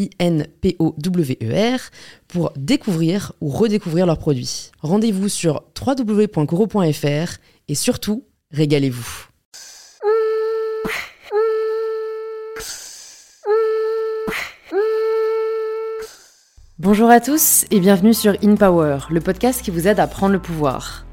I-N-P-O-W-E-R, pour découvrir ou redécouvrir leurs produits. Rendez-vous sur www.coro.fr et surtout, régalez-vous. Bonjour à tous et bienvenue sur InPower, le podcast qui vous aide à prendre le pouvoir.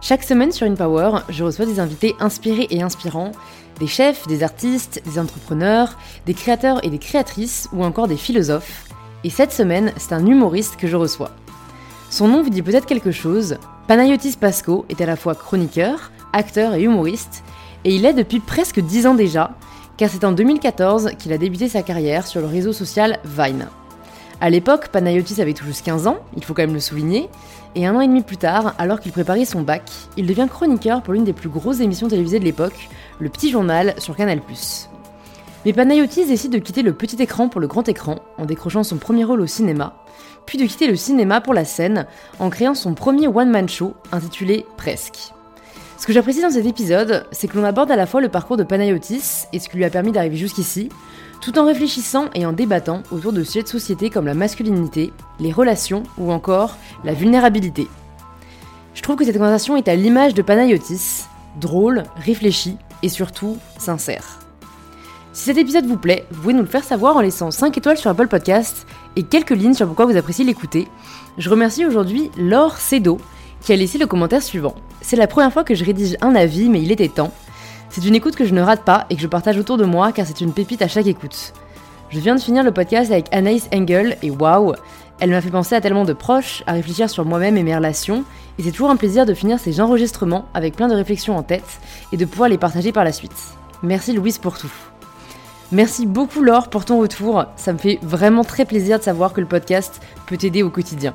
Chaque semaine sur InPower, je reçois des invités inspirés et inspirants des chefs, des artistes, des entrepreneurs, des créateurs et des créatrices ou encore des philosophes. Et cette semaine, c'est un humoriste que je reçois. Son nom vous dit peut-être quelque chose. Panayotis Pasco est à la fois chroniqueur, acteur et humoriste, et il est depuis presque 10 ans déjà, car c'est en 2014 qu'il a débuté sa carrière sur le réseau social Vine. À l'époque, Panayotis avait tout juste 15 ans, il faut quand même le souligner, et un an et demi plus tard, alors qu'il préparait son bac, il devient chroniqueur pour l'une des plus grosses émissions télévisées de l'époque, le Petit Journal sur Canal+. Mais Panayotis décide de quitter le petit écran pour le grand écran, en décrochant son premier rôle au cinéma, puis de quitter le cinéma pour la scène, en créant son premier one-man show, intitulé Presque. Ce que j'apprécie dans cet épisode, c'est que l'on aborde à la fois le parcours de Panayotis et ce qui lui a permis d'arriver jusqu'ici, tout en réfléchissant et en débattant autour de sujets de société comme la masculinité, les relations ou encore la vulnérabilité. Je trouve que cette conversation est à l'image de Panayotis, drôle, réfléchi et surtout sincère. Si cet épisode vous plaît, vous pouvez nous le faire savoir en laissant 5 étoiles sur Apple Podcast et quelques lignes sur pourquoi vous appréciez l'écouter. Je remercie aujourd'hui Laure Cedo qui a laissé le commentaire suivant. C'est la première fois que je rédige un avis, mais il était temps. C'est une écoute que je ne rate pas et que je partage autour de moi car c'est une pépite à chaque écoute. Je viens de finir le podcast avec Anaïs Engel et waouh, elle m'a fait penser à tellement de proches, à réfléchir sur moi-même et mes relations, et c'est toujours un plaisir de finir ces enregistrements avec plein de réflexions en tête et de pouvoir les partager par la suite. Merci Louise pour tout. Merci beaucoup Laure pour ton retour, ça me fait vraiment très plaisir de savoir que le podcast peut t'aider au quotidien.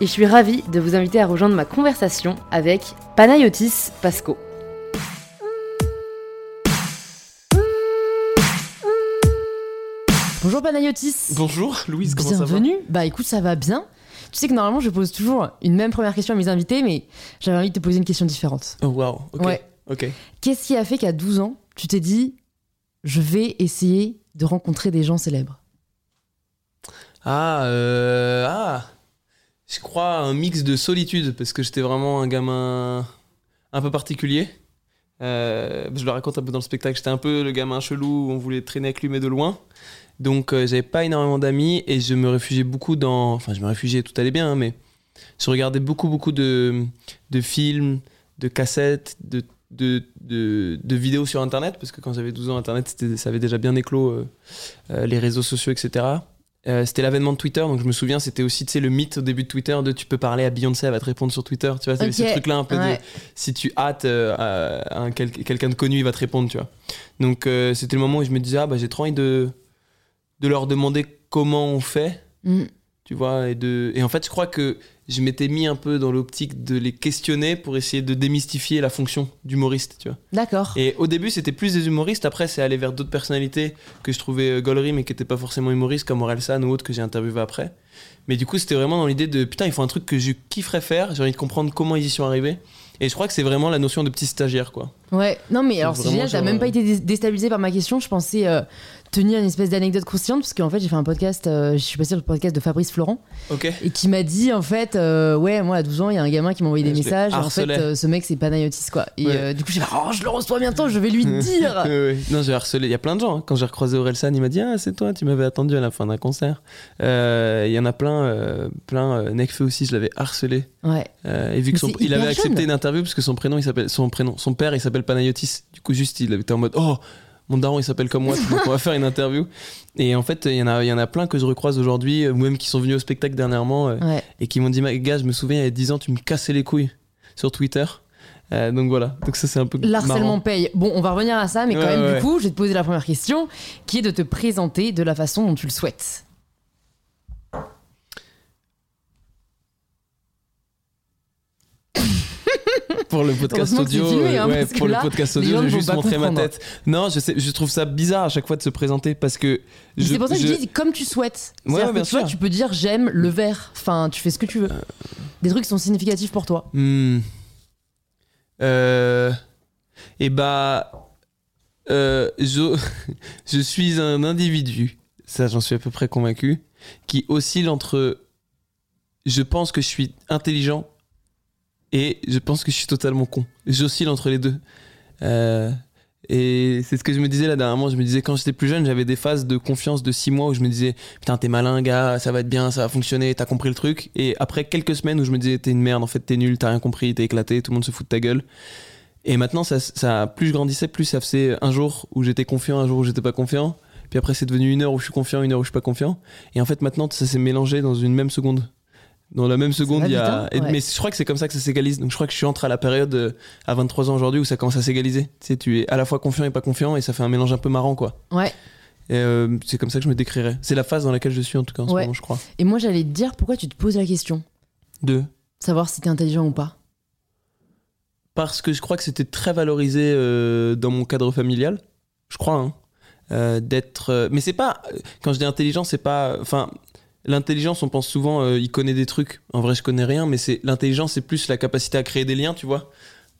Et je suis ravie de vous inviter à rejoindre ma conversation avec Panayotis Pasco. Bonjour Panayotis. Bonjour Louise, comment ça va Bienvenue. Bah écoute, ça va bien. Tu sais que normalement je pose toujours une même première question à mes invités, mais j'avais envie de te poser une question différente. Oh wow, ok. Ouais. Ok. Qu'est-ce qui a fait qu'à 12 ans, tu t'es dit, je vais essayer de rencontrer des gens célèbres? Ah, euh, ah, je crois un mix de solitude parce que j'étais vraiment un gamin un peu particulier. Euh, je le raconte un peu dans le spectacle. J'étais un peu le gamin chelou où on voulait traîner avec lui mais de loin. Donc euh, j'avais pas énormément d'amis et je me réfugiais beaucoup dans. Enfin, je me réfugiais, tout allait bien, hein, mais je regardais beaucoup, beaucoup de, de films, de cassettes, de, de, de, de vidéos sur Internet parce que quand j'avais 12 ans, Internet, ça avait déjà bien éclos euh, euh, les réseaux sociaux, etc. Euh, c'était l'avènement de Twitter, donc je me souviens, c'était aussi le mythe au début de Twitter de tu peux parler à Beyoncé, elle va te répondre sur Twitter. Tu vois, c'est Ok, ce truc-là un peu ouais. de si tu hâtes quelqu'un de connu, il va te répondre, tu vois. Donc c'était le moment où je me disais, ah bah j'ai trop envie de, de leur demander comment on fait, Mm. tu vois. Et, de... et en fait, je crois que je m'étais mis un peu dans l'optique de les questionner pour essayer de démystifier la fonction d'humoriste, tu vois. D'accord. Et au début, c'était plus des humoristes. Après, c'est allé vers d'autres personnalités que je trouvais euh, gauleries, mais qui n'étaient pas forcément humoristes, comme Orelsan ou autres que j'ai interviewé après. Mais du coup, c'était vraiment dans l'idée de putain, il faut un truc que je kifferais faire. J'ai envie de comprendre comment ils y sont arrivés. Et je crois que c'est vraiment la notion de petit stagiaire, quoi. Ouais, non mais alors c'est génial, t'as même euh, pas été dé- déstabilisé par ma question, je pensais euh, tenir une espèce d'anecdote croustillante parce qu'en fait j'ai fait un podcast, euh, je suis passé sur le podcast de Fabrice Florent Ok. et qui m'a dit en fait, euh, ouais moi à 12 ans il y a un gamin qui m'a envoyé des Ouais, messages, en fait euh, ce mec c'est Panayotis quoi. Et Ouais. du coup j'ai fait, oh je le reçois bientôt, je vais lui dire. Ouais. Non, j'ai harcelé. Il y a plein de gens. hein. Quand j'ai recroisé Orelsan, il m'a dit Ah, c'est toi, tu m'avais attendu à la fin d'un concert. Il y en a plein, plein. Nekfeu aussi, je l'avais harcelé. Ouais. Et vu que son- il avait accepté jeune. une interview parce que son prénom, il s'appelle son prénom, son père, il s'appelle Panayotis. Du coup, juste, il était en mode, oh, mon daron, il s'appelle comme moi, donc on va faire une interview. Et en fait, il y en a, il y en a plein que je recroise aujourd'hui, euh, ou même qui sont venus au spectacle dernièrement euh, Ouais. et qui m'ont dit, gars, je me souviens, il y a 10 ans, tu me cassais les couilles sur Twitter. Euh, donc voilà. Donc ça, c'est un peu L'harcèlement paye. Bon, on va revenir à ça, mais quand Ouais, même, ouais, du coup, je vais te poser la première question, qui est de te présenter de la façon dont tu le souhaites. Pour le podcast audio, filmé, hein, euh, ouais, que pour là, le podcast audio, j'ai juste montré ma comprendre. tête. Non, je sais, je trouve ça bizarre à chaque fois de se présenter parce que C'est pour ça que je je- dis comme tu souhaites. Ouais, ouais, bien tu peux dire j'aime le vert. Enfin, tu fais ce que tu veux. Des trucs qui sont significatifs pour toi. Hmm. Euh, et bah, euh, je, je suis un individu, ça j'en suis à peu près convaincu, qui oscille entre je pense que je suis intelligent et je pense que je suis totalement con. J'oscille entre les deux. Euh, et c'est ce que je me disais là dernièrement. Je me disais quand j'étais plus jeune, j'avais des phases de confiance de 6 mois où je me disais putain t'es malin gars, ça va être bien, ça va fonctionner, t'as compris le truc. Et après quelques semaines où je me disais t'es une merde, en fait t'es nul, t'as rien compris, t'es éclaté, tout le monde se fout de ta gueule. Et maintenant ça, ça plus je grandissais, plus ça faisait un jour où j'étais confiant, un jour où j'étais pas confiant. Puis après c'est devenu une heure où je suis confiant, une heure où je suis pas confiant. Et en fait maintenant ça s'est mélangé dans une même seconde. Dans la même seconde, il y a. Ouais. Mais je crois que c'est comme ça que ça s'égalise. Donc je crois que je suis entré à la période euh, à 23 ans aujourd'hui où ça commence à s'égaliser. Tu sais, tu es à la fois confiant et pas confiant et ça fait un mélange un peu marrant, quoi. Ouais. Et euh, c'est comme ça que je me décrirais. C'est la phase dans laquelle je suis en tout cas en ce moment, je crois. Et moi, j'allais te dire pourquoi tu te poses la question? Deux. Savoir si t'es intelligent ou pas. Parce que je crois que c'était très valorisé euh, dans mon cadre familial. Je crois, hein. Euh, d'être. Mais c'est pas. Quand je dis intelligent, c'est pas. Enfin. L'intelligence, on pense souvent, euh, il connaît des trucs. En vrai, je connais rien, mais c'est l'intelligence, c'est plus la capacité à créer des liens, tu vois.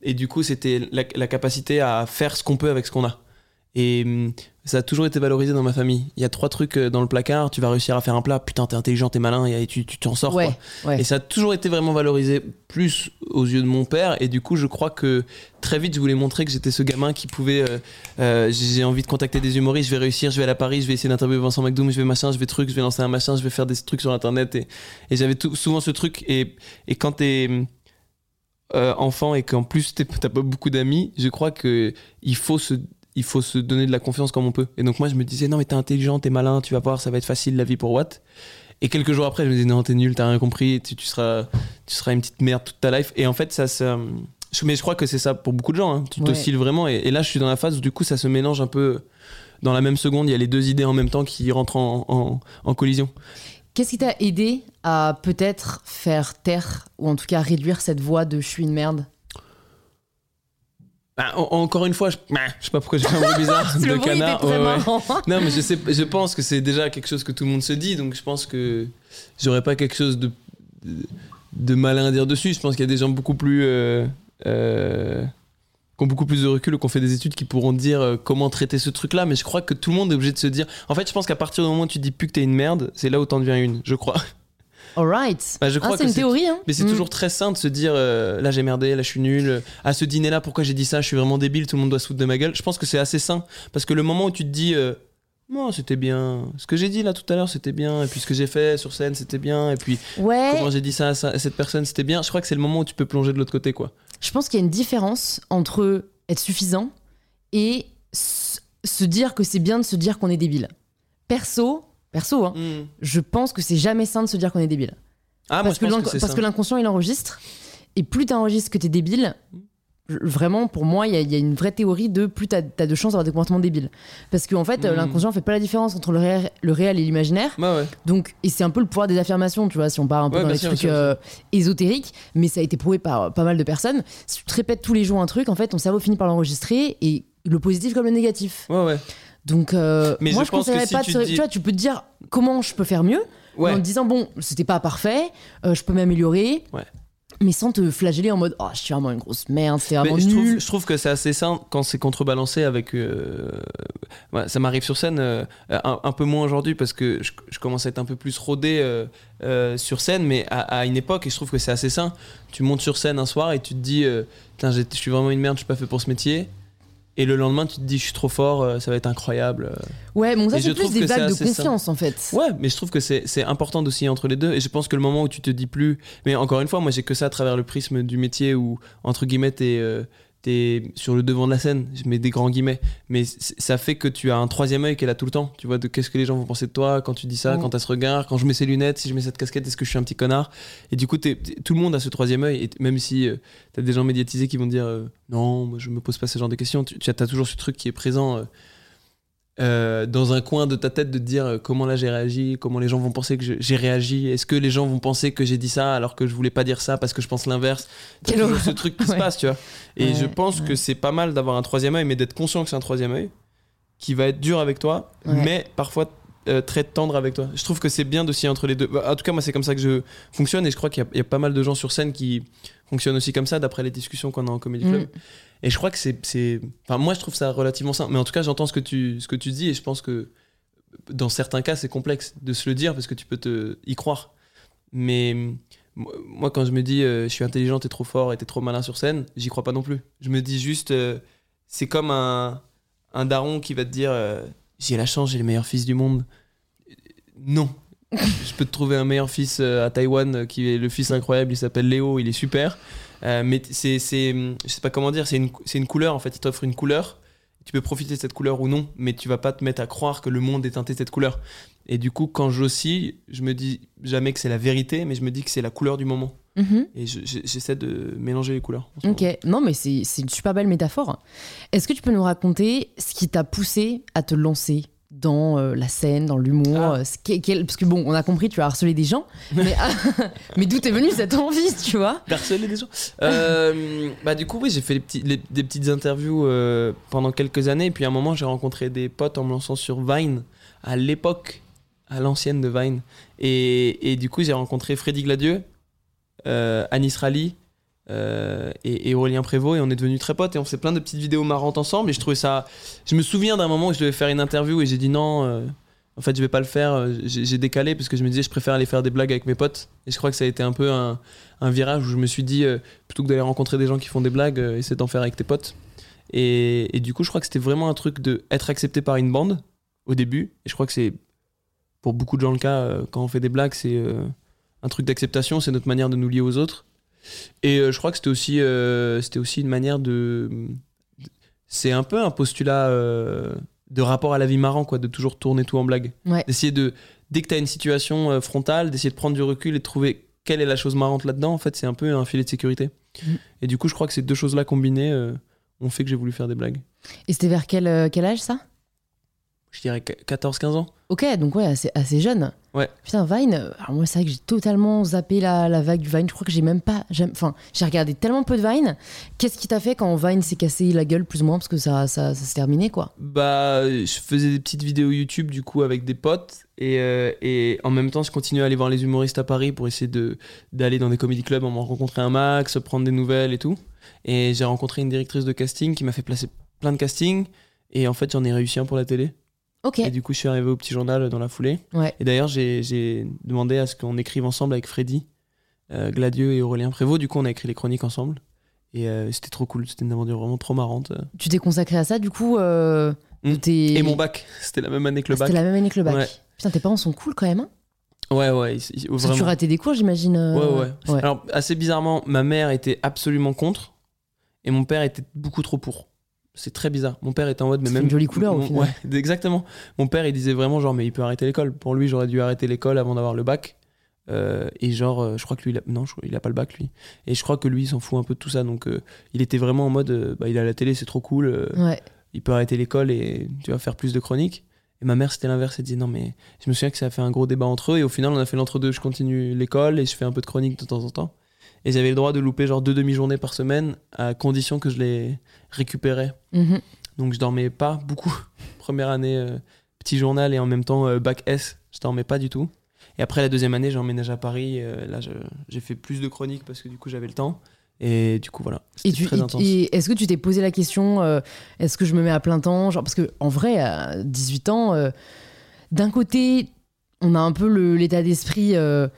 Et du coup, c'était la, la capacité à faire ce qu'on peut avec ce qu'on a. Et hum, ça a toujours été valorisé dans ma famille. Il y a trois trucs euh, dans le placard, tu vas réussir à faire un plat, putain, t'es intelligent, t'es malin, et tu t'en sors. ouais. quoi. ouais. Et ça a toujours été vraiment valorisé plus aux yeux de mon père. Et du coup, je crois que très vite, je voulais montrer que j'étais ce gamin qui pouvait. euh, euh, j'ai envie de contacter des humoristes, je vais réussir, je vais aller à Paris, je vais essayer d'interviewer Vincent McDoom, je vais machin, je vais truc, je vais lancer un machin, je vais faire des trucs sur internet. Et, et j'avais souvent ce truc. Et, et quand t'es. euh, enfant et qu'en plus t'as pas beaucoup d'amis, je crois que il faut se il faut se donner de la confiance comme on peut. Et donc moi je me disais non mais t'es intelligent, t'es malin, tu vas voir, ça va être facile la vie pour Watt. Et quelques jours après je me disais non t'es nul, t'as rien compris, tu, tu seras tu seras une petite merde toute ta life. Et en fait ça se mais je crois que c'est ça pour beaucoup de gens. hein. Tu Ouais. t'oscilles vraiment. Et, et là je suis dans la phase où du coup ça se mélange un peu dans la même seconde. Il y a les deux idées en même temps qui rentrent en, en- en collision. Qu'est-ce qui t'a aidé à peut-être faire taire, ou en tout cas réduire cette voix de je suis une merde? Bah, en- encore une fois, je, bah, je sais pas pourquoi j'ai fait un bruit bizarre de canard. Ouais, ouais. Non, mais je, sais, je pense que c'est déjà quelque chose que tout le monde se dit, donc je pense que j'aurais pas quelque chose de, de malin à dire dessus. Je pense qu'il y a des gens beaucoup plus. euh, euh, qui ont beaucoup plus de recul ou qui ont fait des études qui pourront dire euh, comment traiter ce truc-là, mais je crois que tout le monde est obligé de se dire. En fait, je pense qu'à partir du moment où tu dis plus que t'es une merde, c'est là où t'en deviens une, je crois. Alright. Bah, je Ah, crois c'est que une théorie, hein mais c'est Mm. toujours très sain de se dire euh, là j'ai merdé, là je suis nul. À ce dîner-là, pourquoi j'ai dit ça Je suis vraiment débile, tout le monde doit se foutre de ma gueule. Je pense que c'est assez sain parce que le moment où tu te dis euh, non, c'était bien, ce que j'ai dit là tout à l'heure c'était bien, et puis ce que j'ai fait sur scène c'était bien, et puis Ouais, comment j'ai dit ça à, ça- à cette personne c'était bien. Je crois que c'est le moment où tu peux plonger de l'autre côté quoi. je pense qu'il y a une différence entre être suffisant et se dire que c'est bien de se dire qu'on est débile. Perso, perso, hein, je pense que c'est jamais sain de se dire qu'on est débile. Ah, moi parce je que pense l'in- que c'est parce ça. que l'inconscient il enregistre et plus t'enregistres que t'es débile je- vraiment pour moi il y, a- il y a une vraie théorie de plus t'as as de chances d'avoir des comportements débiles parce qu'en fait euh, Mm. l'inconscient fait pas la différence entre le réel, le réel et l'imaginaire ouais. donc et c'est un peu le pouvoir des affirmations tu vois si on part un peu Ouais, dans les sûr, trucs sûr, euh, ésotériques mais ça a été prouvé par euh, pas mal de personnes si tu te répètes tous les jours un truc en fait ton cerveau finit par l'enregistrer et le positif comme le négatif Ouais, ouais. Donc euh, Mais moi je je, pense que conseillerais si pas de tu se- te tu dis- vois tu peux te dire comment je peux faire mieux Ouais. en te disant bon c'était pas parfait euh, je peux m'améliorer Ouais. mais sans te flageller en mode oh je suis vraiment une grosse merde c'est vraiment je, nul trouve, je trouve que c'est assez sain quand c'est contrebalancé avec. euh, ouais, ça m'arrive sur scène un, un peu moins aujourd'hui parce que je, je commence à être un peu plus rodé sur scène, mais à, à une époque, et je trouve que c'est assez sain. Tu montes sur scène un soir et tu te dis j'ai- je suis vraiment une merde, je suis pas fait pour ce métier. Et le lendemain, tu te dis, je suis trop fort, euh, ça va être incroyable. euh. Ouais, bon, ça c'est plus des vagues de confiance en fait. Ouais, mais je trouve que c'est c'est important d'osciller entre les deux. Et je pense que le moment où tu te dis plus. Mais encore une fois, moi, j'ai que ça à travers le prisme du métier où, entre guillemets, t'es euh, t'es sur le devant de la scène. Je mets des grands guillemets. Mais ça fait que tu as un troisième œil qui est là tout le temps. Tu vois, de qu'est-ce que les gens vont penser de toi quand tu dis ça, Mm. quand t'as ce regard, quand je mets ces lunettes, si je mets cette casquette, est-ce que je suis un petit connard? Et du coup, tout le monde a ce troisième œil. Et même si euh, t'as des gens médiatisés qui vont dire euh, non, moi, je me pose pas ce genre de questions, tu, as toujours ce truc qui est présent. euh, euh, dans un coin de ta tête de te dire euh, comment là j'ai réagi, comment les gens vont penser que j'ai réagi, est-ce que les gens vont penser que j'ai dit ça alors que je voulais pas dire ça parce que je pense l'inverse? Ce truc qui se passe, tu vois. Et Ouais, je pense ouais. que c'est pas mal d'avoir un troisième œil, mais d'être conscient que c'est un troisième œil qui va être dur avec toi, mais parfois euh, très tendre avec toi. Je trouve que c'est bien d'osciller entre les deux. Bah, En tout cas, moi, c'est comme ça que je fonctionne et je crois qu'il y, a- il y a pas mal de gens sur scène qui fonctionnent aussi comme ça d'après les discussions qu'on a en Comedy Club. Mm. Et je crois que c'est. Enfin, moi, je trouve ça relativement simple. Mais en tout cas, j'entends ce, que tu- ce que tu dis et je pense que dans certains cas, c'est complexe de se le dire parce que tu peux te y croire. Mais moi, quand je me dis euh, je suis intelligent, t'es trop fort et t'es trop malin sur scène, j'y crois pas non plus. Je me dis juste, euh, c'est comme un, un daron qui va te dire euh, j'ai la chance, j'ai le meilleur fils du monde. Non. Je peux te trouver un meilleur fils euh, à Taïwan euh, qui est le fils incroyable, il s'appelle Léo, il est super. Euh, mais c'est, c'est, je sais pas comment dire, c'est une, c'est une couleur en fait, il t'offre une couleur. Tu peux profiter de cette couleur ou non, mais tu vas pas te mettre à croire que le monde est teinté de cette couleur. Et du coup, quand j'oscille, je me dis jamais que c'est la vérité, mais je me dis que c'est la couleur du moment. Mhm. Et je- je- j'essaie de mélanger les couleurs. Ok, non mais c'est c'est une super belle métaphore. Est-ce que tu peux nous raconter ce qui t'a poussé à te lancer? Dans euh, la scène, dans l'humour Ah. euh, Parce que bon, on a compris, tu as harcelé des gens, mais, mais d'où t'es venue cette envie, tu vois? Harceler des gens. Euh, Bah du coup oui j'ai fait les petits, les- des petites interviews euh, pendant quelques années et puis à un moment j'ai rencontré des potes en me lançant sur Vine à l'époque à l'ancienne de Vine. Et, et du coup j'ai rencontré Freddy Gladieux Anis Rally euh, et, Aurélien Prévost et on est devenus très potes et on fait plein de petites vidéos marrantes ensemble et je trouvais ça je me souviens d'un moment où je devais faire une interview et j'ai dit non euh, en fait je vais pas le faire euh, j'ai décalé parce que je me disais je préfère aller faire des blagues avec mes potes et je crois que ça a été un peu un, virage où je me suis dit plutôt que d'aller rencontrer des gens qui font des blagues essaie d'en faire avec tes potes. Et, et du coup je crois que c'était vraiment un truc de être accepté par une bande au début et je crois que c'est pour beaucoup de gens le cas quand on fait des blagues c'est un truc d'acceptation c'est notre manière de nous lier aux autres et euh, je crois que c'était aussi euh, c'était aussi une manière de c'est un peu un postulat euh, de rapport à la vie marrant quoi de toujours tourner tout en blague Ouais. d'essayer de dès que tu as une situation frontale d'essayer de prendre du recul et de trouver quelle est la chose marrante là-dedans en fait c'est un peu un filet de sécurité Mhm. et du coup je crois que ces deux choses là combinées ont fait que j'ai voulu faire des blagues Et c'était vers quel, quel âge ça? Je dirais 14-15 ans Ok, donc ouais, assez, assez jeune. Ouais. Putain, Vine, euh, alors moi c'est vrai que j'ai totalement zappé la, la vague du Vine. Je crois que j'ai même pas. Enfin, j'ai regardé tellement peu de Vine. Qu'est-ce qui t'a fait quand Vine s'est cassé la gueule, plus ou moins, parce que ça, ça, ça s'est terminé, quoi? Bah, je faisais des petites vidéos YouTube du coup avec des potes et, euh, et en même temps je continuais à aller voir les humoristes à Paris pour essayer de d'aller dans des comedy clubs, en rencontrer un max, prendre des nouvelles et tout. Et j'ai rencontré une directrice de casting qui m'a fait placer plein de castings et en fait j'en ai réussi un pour la télé. Et du coup je suis arrivé au petit journal dans la foulée. Ouais. Et d'ailleurs j'ai demandé à ce qu'on écrive ensemble avec Freddy, euh, Gladieux et Aurélien Prévost. Du coup on a écrit les chroniques ensemble. Et euh, c'était trop cool, c'était une aventure vraiment trop marrante. Tu t'es consacré à ça, du coup euh, Mm. tes- Et mon bac, c'était la même année que le Ah, bac. C'était la même année que le bac. Ouais. Putain, tes parents sont cool quand même. Hein Ouais, ouais, ils- Parce que tu ratais des cours, j'imagine. euh, Ouais, ouais. Alors, assez bizarrement, ma mère était absolument contre et mon père était beaucoup trop pour. C'est très bizarre. Mon père était en mode, mais même. une jolie couleur, au Mon- final. Ouais, exactement. Mon père, il disait vraiment, genre, mais il peut arrêter l'école. Pour lui, j'aurais dû arrêter l'école avant d'avoir le bac. Euh, et genre, euh, je crois que lui, il a... non, je... il a pas le bac, lui. Et je crois que lui, il s'en fout un peu de tout ça. Donc, euh, il était vraiment en mode, bah, il a la télé, c'est trop cool. Ouais. il peut arrêter l'école et tu vas faire plus de chroniques. Et ma mère, c'était l'inverse. Elle disait non, mais je me souviens que ça a fait un gros débat entre eux. Et au final, on a fait l'entre-deux. Je continue l'école et je fais un peu de chronique de temps en temps. Et j'avais le droit de louper genre deux demi-journées par semaine à condition que je les récupérais. Mhm. Donc je dormais pas beaucoup. Première année, euh, petit journal et en même temps euh, bac S. Je dormais pas du tout. Et après la deuxième année, j'ai emménagé à Paris. euh, là, j'ai fait plus de chroniques parce que du coup, j'avais le temps. Et du coup, voilà. Et, tu, très intense. et est-ce que tu t'es posé la question, euh, est-ce que je me mets à plein temps genre, Parce que en vrai, à 18 ans, euh, d'un côté, on a un peu l'état d'esprit. euh,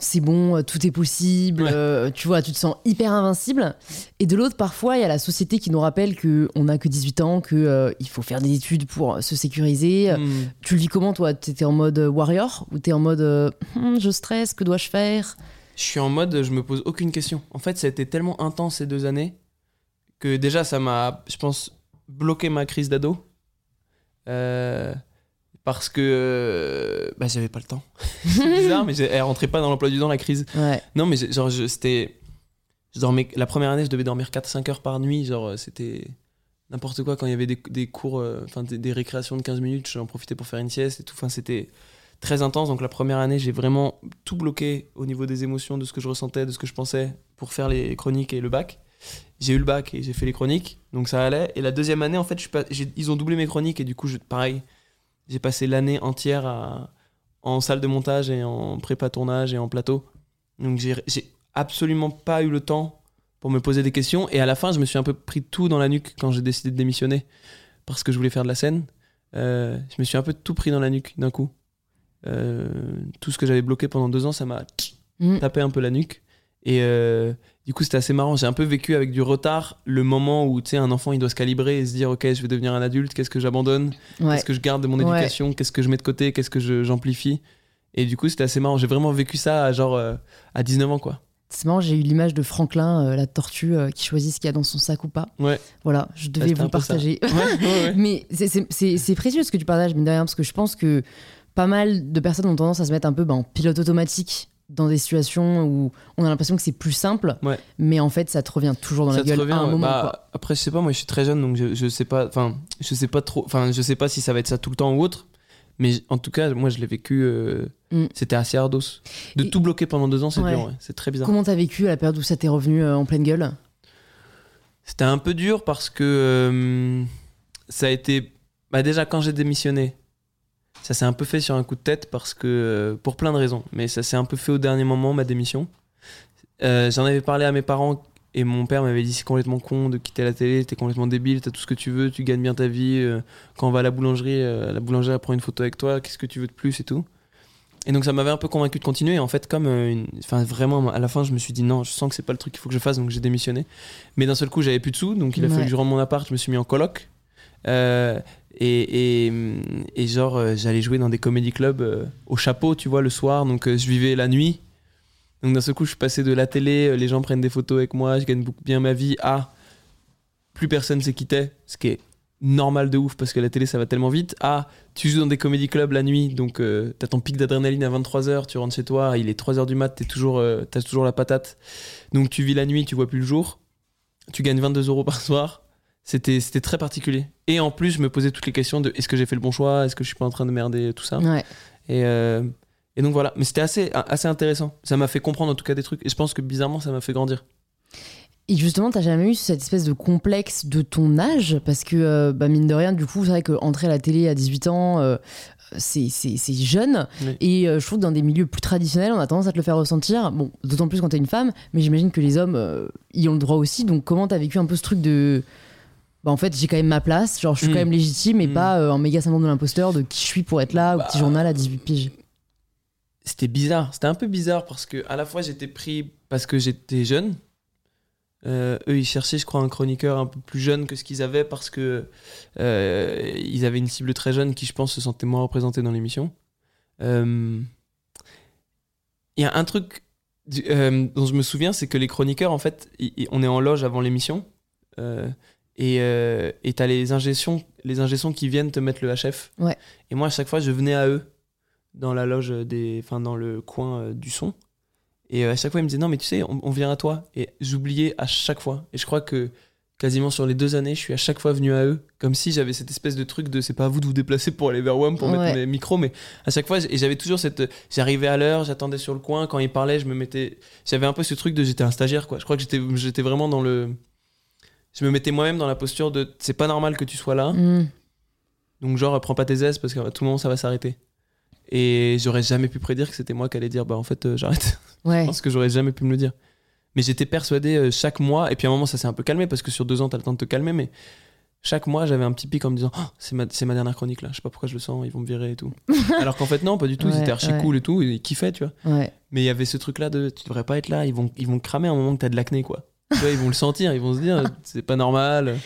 c'est bon, euh, tout est possible, Ouais. euh, tu vois, tu te sens hyper invincible. Et de l'autre, parfois, il y a la société qui nous rappelle qu'on n'a que 18 ans, qu'il faut faire des études pour euh, se sécuriser. Hmm. Tu le vis comment, toi? T'étais en mode euh, warrior ou t'es en mode euh, Hum, je stresse, que dois-je faire? Je suis en mode, je me pose aucune question. En fait, ça a été tellement intense ces deux années que déjà, ça m'a, je pense, bloqué ma crise d'ado. Euh, parce que euh, bah, j'avais pas le temps. C'est bizarre, mais elle rentrait pas dans l'emploi du temps, la crise. Ouais. Non, mais genre, c'était. Je dormais, la première année, je devais dormir 4-5 heures par nuit. Genre, euh, c'était n'importe quoi. Quand il y avait des, des cours, euh, enfin, des, des récréations de 15 minutes, j'en profitais pour faire une sieste et tout. Enfin, c'était très intense. Donc, la première année, j'ai vraiment tout bloqué au niveau des émotions, de ce que je ressentais, de ce que je pensais pour faire les chroniques et le bac. J'ai eu le bac et j'ai fait les chroniques. Donc, ça allait. Et la deuxième année, en fait, je pas, ils ont doublé mes chroniques et du coup, je, pareil, j'ai passé l'année entière à, en salle de montage et en prépa tournage et en plateau. Donc j'ai j'ai absolument pas eu le temps pour me poser des questions. Et à la fin, je me suis un peu pris tout dans la nuque quand j'ai décidé de démissionner parce que je voulais faire de la scène. Euh, je me suis un peu tout pris dans la nuque d'un coup. Euh, tout ce que j'avais bloqué pendant deux ans, ça m'a Mm. tapé un peu la nuque. Et euh, du coup, c'était assez marrant. J'ai un peu vécu avec du retard le moment où tu sais, un enfant il doit se calibrer et se dire Ok, je vais devenir un adulte, qu'est-ce que j'abandonne? Ouais. Qu'est-ce que je garde de mon Ouais. éducation Qu'est-ce que je mets de côté? Qu'est-ce que j'amplifie? Et du coup, c'était assez marrant. J'ai vraiment vécu ça à genre euh, à 19 ans, quoi. C'est marrant, j'ai eu l'image de Franklin, euh, la tortue euh, qui choisit ce qu'il y a dans son sac ou pas. Ouais. Voilà, je devais c'était vous partager. Ouais, ouais, ouais. Mais c'est- précieux ce que tu partages, mine de rien, parce que je pense que pas mal de personnes ont tendance à se mettre un peu ben, en pilote automatique dans des situations où on a l'impression que c'est plus simple, Ouais. mais en fait ça te revient toujours dans Ça la gueule revient, à un ouais. moment. Bah, quoi. Après, je sais pas, moi je suis très jeune donc je, je sais pas, enfin, je sais pas trop, enfin, je sais pas si ça va être ça tout le temps ou autre, mais en tout cas, moi je l'ai vécu, euh, Mm. c'était assez ardos. De Et- tout bloquer pendant deux ans, c'est Ouais. c'est très bizarre. Comment t'as vécu à la période où ça t'est revenu euh, en pleine gueule? C'était un peu dur parce que euh, ça a été. Bah déjà, quand j'ai démissionné, ça s'est un peu fait sur un coup de tête parce que. euh, pour plein de raisons. Mais ça s'est un peu fait au dernier moment, ma démission. Euh, J'en avais parlé à mes parents et mon père m'avait dit c'est complètement con de quitter la télé, t'es complètement débile, t'as tout ce que tu veux, tu gagnes bien ta vie. euh, quand on va à la boulangerie, la boulangère prend une photo avec toi, qu'est-ce que tu veux de plus et tout. Et donc ça m'avait un peu convaincu de continuer. Et en fait, comme. une- Enfin, vraiment, à la fin, je me suis dit non, je sens que c'est pas le truc qu'il faut que je fasse, donc j'ai démissionné. Mais d'un seul coup, j'avais plus de sous, donc il a fallu que je rende mon appart, je me suis mis en coloc. Euh, et, et, genre, euh, j'allais jouer dans des comédie clubs euh, au chapeau, tu vois, le soir. Donc euh, je vivais la nuit. Donc d'un seul coup, je suis passé de la télé, les gens prennent des photos avec moi, je gagne beaucoup bien ma vie, à plus personne s'est quitté, ce qui est normal de ouf parce que la télé ça va tellement vite. À tu joues dans des comédie clubs la nuit, donc t'as ton pic d'adrénaline à 23h, tu rentres chez toi, il est 3h du mat, t'es toujours, t'as toujours la patate. Donc tu vis la nuit, tu vois plus le jour, tu gagnes 22 euros par soir. C'était, c'était très particulier. Et en plus, je me posais toutes les questions de est-ce que j'ai fait le bon choix? Est-ce que je suis pas en train de merder Tout ça? Ouais. Et, euh, et donc voilà. Mais c'était assez, assez intéressant. Ça m'a fait comprendre en tout cas des trucs. Et je pense que bizarrement, ça m'a fait grandir. Et justement, t'as jamais eu cette espèce de complexe de ton âge? Parce que, euh, bah, mine de rien, du coup, c'est vrai qu'entrer à la télé à 18 ans, euh, c'est c'est- c'est jeune. Oui. Et euh, je trouve que dans des milieux plus traditionnels, on a tendance à te le faire ressentir. Bon, d'autant plus quand t'es une femme, mais j'imagine que les hommes y ont le droit aussi. Donc, comment t'as vécu un peu ce truc de. Bah, en fait, j'ai quand même ma place, genre je suis quand même légitime et Mm. pas euh, un méga syndrome de l'imposteur de qui je suis pour être là, Bah, au petit journal à 18 piges. C'était bizarre. C'était un peu bizarre parce que à la fois j'étais pris parce que j'étais jeune. Euh, eux, ils cherchaient, je crois, un chroniqueur un peu plus jeune que ce qu'ils avaient parce que euh, ils avaient une cible très jeune qui, je pense, se sentait moins représentée dans l'émission. Euh, Il y a un truc dont je me souviens, c'est que les chroniqueurs, en fait, on est en loge avant l'émission euh, et euh, t'as les ingessons, les qui viennent te mettre le HF. Ouais. Et moi, à chaque fois, je venais à eux dans la loge des, enfin dans le coin euh, du son. Et euh, à chaque fois, ils me disaient non, mais tu sais, on, on vient à toi. Et j'oubliais à chaque fois. Et je crois que quasiment sur les deux années, je suis à chaque fois venu à eux, comme si j'avais cette espèce de truc de c'est pas à vous de vous déplacer pour aller vers WAM pour Ouais. mettre mes micros, mais à chaque fois, et j'avais toujours cette. J'arrivais à l'heure, j'attendais sur le coin, quand ils parlaient, je me mettais. J'avais un peu ce truc de j'étais un stagiaire, quoi. Je crois que j'étais j'étais vraiment dans le. Je me mettais moi-même dans la posture de c'est pas normal que tu sois là. Mm. Donc genre prends pas tes aises parce qu'à tout moment ça va s'arrêter. Et j'aurais jamais pu prédire que c'était moi qui allais dire bah en fait euh, j'arrête. Ouais. Je pense que j'aurais jamais pu me le dire. Mais j'étais persuadé euh, chaque mois et puis à un moment ça s'est un peu calmé parce que sur deux ans t'as le temps de te calmer mais chaque mois, j'avais un petit pic en me disant Oh, c'est ma, dernière chronique là, je sais pas pourquoi je le sens, ils vont me virer et tout. Alors qu'en fait, non, pas du tout, Ouais, c'était archi ouais. cool et tout, ils kiffaient, tu vois. Ouais. Mais il y avait ce truc là de tu devrais pas être là, ils vont, ils vont cramer à un moment que t'as de l'acné, quoi. Tu vois, ils vont le sentir, ils vont se dire c'est pas normal.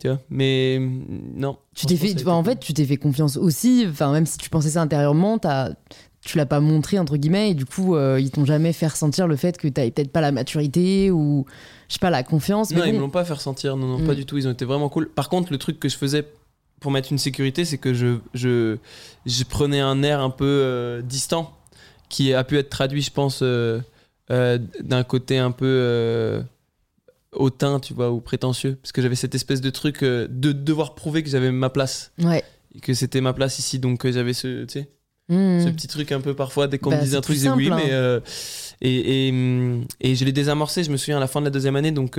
Tu vois, mais mm, non. Tu t'es fait, en fait, tu t'es fait confiance aussi. Enfin, même si tu pensais ça intérieurement, t'as, tu l'as pas montré entre guillemets, et du coup, euh, ils t'ont jamais fait ressentir le fait que t'avais peut-être pas la maturité ou je sais pas la confiance. Non, mais ils me bon. l'ont pas fait ressentir. Non, non, Mm. pas du tout. Ils ont été vraiment cool. Par contre, le truc que je faisais pour mettre une sécurité, c'est que je, je, je prenais un air un peu euh, distant, qui a pu être traduit, je pense, euh, euh, d'un côté un peu euh, hautain, tu vois, ou prétentieux. Parce que j'avais cette espèce de truc euh, de devoir prouver que j'avais ma place. Ouais. Et que c'était ma place ici. Donc j'avais ce, tu sais, Mmh. ce petit truc un peu parfois dès qu'on Bah, me disait un truc je disais oui mais hein. et, et, hum, et je l'ai désamorcé je me souviens à la fin de la deuxième année donc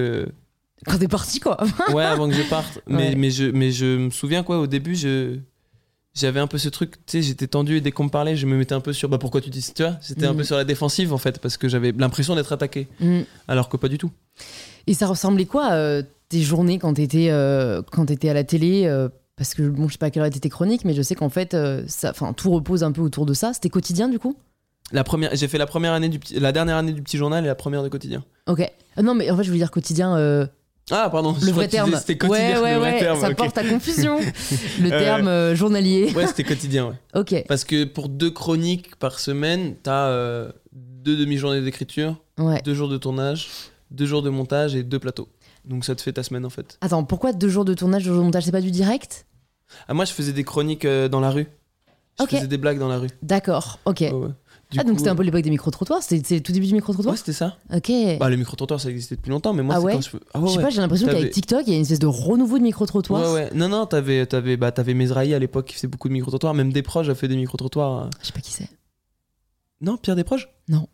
Quand t'es parti, quoi. ouais avant que je parte mais je mais je me souviens quoi au début je j'avais un peu ce truc tu sais j'étais tendu et dès qu'on me parlait je me mettais un peu sur bah pourquoi tu dis ça? Tu vois j'étais un Mhm. peu sur la défensive en fait parce que j'avais l'impression d'être attaqué Mmh. alors que pas du tout Et ça ressemblait quoi euh, tes journées quand t'étais euh, quand t'étais à la télé euh, Parce que bon, je sais pas à quelle heure étaient tes chroniques, mais je sais qu'en fait, euh, ça, enfin, tout repose un peu autour de ça. C'était quotidien du coup? La première j'ai fait la première année du la dernière année du petit journal et la première de quotidien Ok. Ah non, mais en fait, je voulais dire quotidien. Ah pardon le vrai terme. c'était quotidien ouais, ouais, le vrai ouais. terme, ça ok. porte à confusion. le Euh, terme euh, journalier. ouais c'était quotidien ouais Ok. Parce que pour deux chroniques par semaine, t'as euh, deux demi-journées d'écriture, Ouais. deux jours de tournage, deux jours de montage et deux plateaux. Donc ça te fait ta semaine en fait. Attends, pourquoi deux jours de tournage, deux jours de montage? C'est pas du direct? Ah, moi je faisais des chroniques euh, dans la rue. Je faisais des blagues dans la rue. D'accord. Ok. Ouais, ouais. Du ah, donc c'était un peu l'époque des micro-trottoirs C'était le tout début du micro-trottoir Ouais, c'était ça. Ok. Bah, les micro-trottoirs ça existait depuis longtemps, mais moi Ah c'est ouais quand je fais- Ah ouais, je sais ouais. pas, j'ai l'impression qu'avec TikTok, il y a une espèce de renouveau de micro-trottoirs. Ouais, ouais. Non, non, t'avais, t'avais, bah, Mesrahi à l'époque qui faisait beaucoup de micro-trottoirs. Même Desproges a fait des micro-trottoirs. euh. Je sais pas qui c'est. Non, Pierre Desproges Non.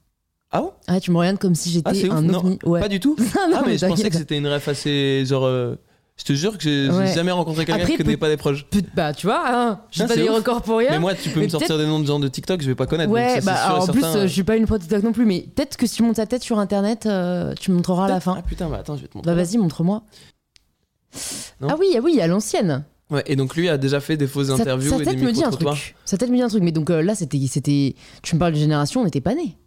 Ah ouais Ah, tu me regardes comme si Ah, j'étais ouf. un Non, ovni. Ouais. Pas du tout. Ah, non, ah, mais je pensais que c'était une ref assez. Genre. euh, Je te jure que j'ai Ouais. jamais rencontré quelqu'un qui connaît pas des proches. Bah, tu vois, hein, je pas des ouf. records pour rien. Mais moi, tu peux Mais me sortir des noms de gens de TikTok, je vais pas connaître. donc Ouais, ça, bah sûr en plus, euh, je suis pas une pro TikTok non plus, mais peut-être que si tu montes ta tête sur internet, euh, tu me montreras à la fin. Ah putain, bah attends, je vais te montrer. Bah vas-y, montre-moi. Ah oui, ah oui, à l'ancienne. Ouais, et donc lui a déjà fait des fausses interviews sa tête des me dit un truc. Sa tête me dit un truc, mais donc euh, là, c'était. Tu me parles de génération, on n'était pas nés.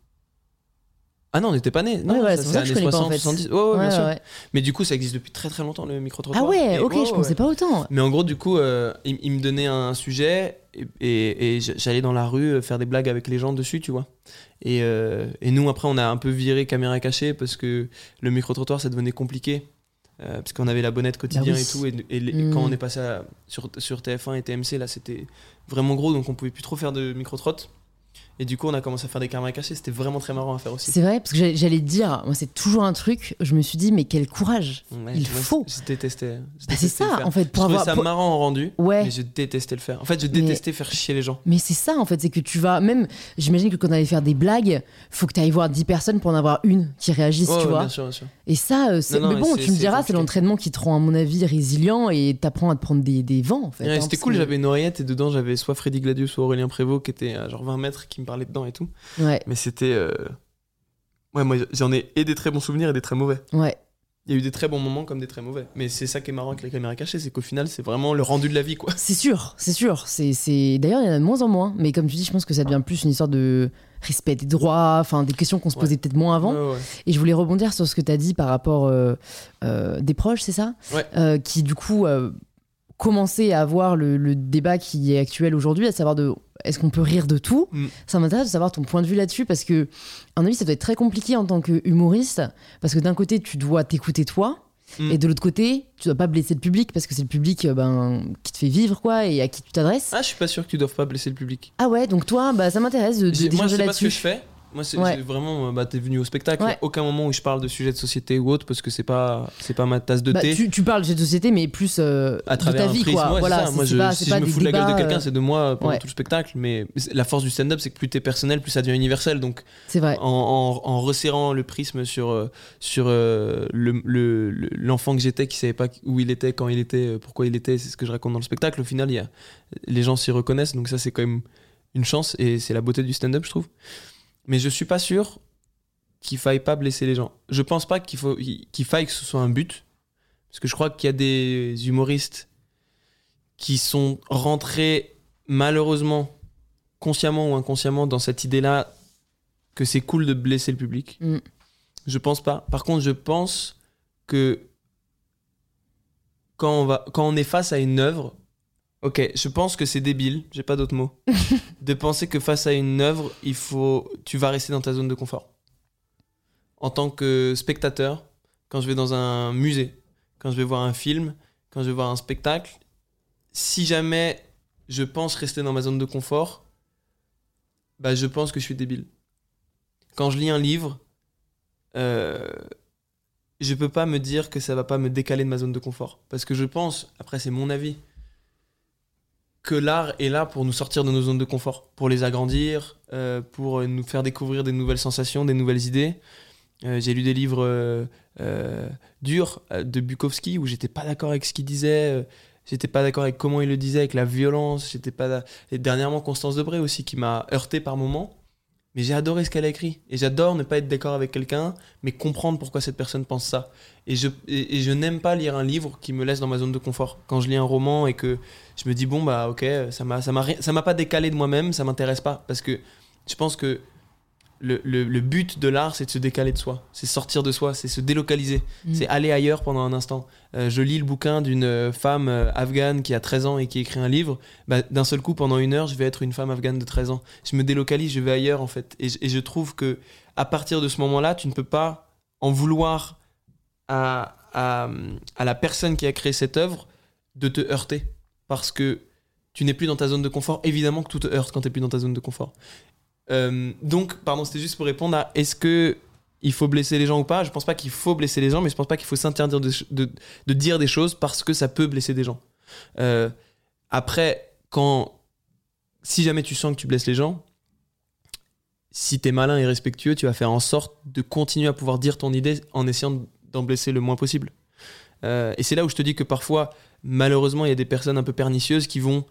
Ah non, on n'était pas nés. Non, Ouais, c'est pour ça que je années connais pas, en 60, fait. 70. Ouais, ouais, bien Ouais, sûr. ouais. Mais du coup, ça existe depuis très très longtemps le micro-trottoir. Ah ouais, Et ok, je pensais pas autant. Mais en gros, du coup, euh, il, il me donnait un sujet et, et- et j'allais dans la rue euh, faire des blagues avec les gens dessus, tu vois. Et, euh, et nous, après, on a un peu viré caméra cachée parce que le micro-trottoir, ça devenait compliqué. euh, parce qu'on avait la bonnette quotidien Bah oui. et tout. Et, et les- Mm. quand on est passé à- sur, sur TF1 et TMC, là, c'était vraiment gros, donc on pouvait plus trop faire de micro-trot. Et du coup, on a commencé à faire des caméras cachées. C'était vraiment très marrant à faire aussi. C'est vrai, parce que j'allais- te dire, moi, c'est toujours un truc, je me suis dit, mais quel courage. Ouais, Il moi, faut. Je détestais. je Bah, c'est ça, en fait, Je pour trouvais avoir. ça pour- marrant en rendu, Ouais. mais je détestais le faire. En fait, je Mais- détestais faire chier les gens. Mais c'est ça en fait, c'est que tu vas même, j'imagine que quand on allait faire des blagues, faut que tu ailles voir 10 personnes pour en avoir une qui réagisse, Ouais, tu ouais, vois. bien sûr, bien sûr. Et ça, euh, c'est- mais bon, tu me diras, c'est l'entraînement qui te rend à mon avis résilient et t'apprends à te prendre des, des vents en fait. Hein, c'était cool, j'avais une oreillette et dedans j'avais soit Freddy Gladius, soit Aurélien Prévost qui était à genre 20 mètres qui me parlait dedans et tout. Ouais, Mais c'était. euh, Ouais, moi j'en ai et des très bons souvenirs et des très mauvais. ouais. Il y a eu des très bons moments comme des très mauvais. Mais c'est ça qui est marrant avec les caméras cachées, c'est qu'au final c'est vraiment le rendu de la vie quoi. C'est sûr, c'est sûr. C'est, c'est... D'ailleurs, il y en a de moins en moins. Mais comme tu dis, je pense que ça devient plus une histoire de respect des droits, enfin des questions qu'on se Ouais. posait peut-être moins avant. Ouais, ouais. Et je voulais rebondir sur ce que tu as dit par rapport euh, euh, des proches, c'est ça? Ouais. Euh, Qui du coup euh, commençaient à avoir le, le débat qui est actuel aujourd'hui, à savoir de est-ce qu'on peut rire de tout Mm. Ça m'intéresse de savoir ton point de vue là-dessus parce que, à mon avis, ça doit être très compliqué en tant que humoriste parce que d'un côté, tu dois t'écouter toi. Mm. Et de l'autre côté, tu dois pas blesser le public parce que c'est le public euh, ben, qui te fait vivre quoi et à qui tu t'adresses. Ah, je suis pas sûr que tu doives pas blesser le public. Ah ouais, donc toi, bah, ça m'intéresse de, de Moi je sais pas ce que là-dessus. je fais. Moi c'est Ouais. vraiment. euh, Bah t'es venu au spectacle, il Ouais. y a aucun moment où je parle de sujets de société ou autre parce que c'est pas, c'est pas ma tasse de Bah, thé. tu, tu parles de société, mais plus euh, à travers de ta un vie, prisme. quoi. Ouais, voilà, ça. Moi, je, pas, si je me fous de la gueule de quelqu'un, euh, c'est de moi pendant tout le spectacle. Mais la force du stand-up, c'est que plus t'es personnel, plus ça devient universel. Donc, C'est vrai. en, en- en resserrant le prisme sur, euh, sur euh, le- le- le- l'enfant que j'étais, qui savait pas où il était, quand il était, pourquoi il était, c'est ce que je raconte dans le spectacle. Au final, il y a, les gens s'y reconnaissent. Donc, ça, c'est quand même une chance et c'est la beauté du stand-up, je trouve. Mais je suis pas sûr qu'il faille pas blesser les gens. Je pense pas qu'il faut qu'il faille que ce soit un but, Parce que je crois qu'il y a des humoristes qui sont rentrés malheureusement, consciemment ou inconsciemment, dans cette idée-là que c'est cool de blesser le public. Mm. Je pense pas. Par contre, je pense que quand on, va, quand on est face à une œuvre, ok, je pense que c'est débile, j'ai pas d'autres mots, de penser que face à une œuvre, il faut, tu vas rester dans ta zone de confort. En tant que spectateur, quand je vais dans un musée, quand je vais voir un film, quand je vais voir un spectacle, si jamais je pense rester dans ma zone de confort, bah je pense que je suis débile. Quand je lis un livre, euh, je peux pas me dire que ça va pas me décaler de ma zone de confort. Parce que je pense, après c'est mon avis, que l'art est là pour nous sortir de nos zones de confort, pour les agrandir, euh, pour nous faire découvrir des nouvelles sensations, des nouvelles idées. Euh, j'ai lu des livres euh, durs de Bukowski où j'étais pas d'accord avec ce qu'il disait, j'étais pas d'accord avec comment il le disait, avec la violence, j'étais pas. Et dernièrement Constance Debré aussi qui m'a heurté par moments. Mais j'ai adoré ce qu'elle a écrit. Et j'adore ne pas être d'accord avec quelqu'un, mais comprendre pourquoi cette personne pense ça. Et je, n'aime pas lire un livre qui me laisse dans ma zone de confort. Quand je lis un roman et que je me dis, bon, bah ok, ça m'a pas décalé de moi-même, ça m'intéresse pas. Parce que je pense que le, le- le but de l'art, c'est de se décaler de soi. C'est sortir de soi, c'est se délocaliser. Mm. C'est aller ailleurs pendant un instant. Euh, je lis le bouquin d'une euh, femme euh, afghane qui a 13 ans et qui écrit un livre. Bah, D'un seul coup, pendant une heure, je vais être une femme afghane de 13 ans. Je me délocalise, je vais ailleurs en fait. Et, je- et je trouve que à partir de ce moment-là, tu ne peux pas en vouloir à, à, à la personne qui a créé cette œuvre de te heurter. Parce que tu n'es plus dans ta zone de confort. Évidemment que tout te heurte quand tu n'es plus dans ta zone de confort. Euh, donc, pardon, c'était juste pour répondre à est-ce que il faut blesser les gens ou pas? Je pense pas qu'il faut blesser les gens, mais je pense pas qu'il faut s'interdire de, dire des choses parce que ça peut blesser des gens. Euh, après, quand si jamais tu sens que tu blesses les gens, si t'es malin et respectueux, tu vas faire en sorte de continuer à pouvoir dire ton idée en essayant d'en blesser le moins possible. Euh, et c'est là où je te dis que parfois, malheureusement, il y a des personnes un peu pernicieuses qui vont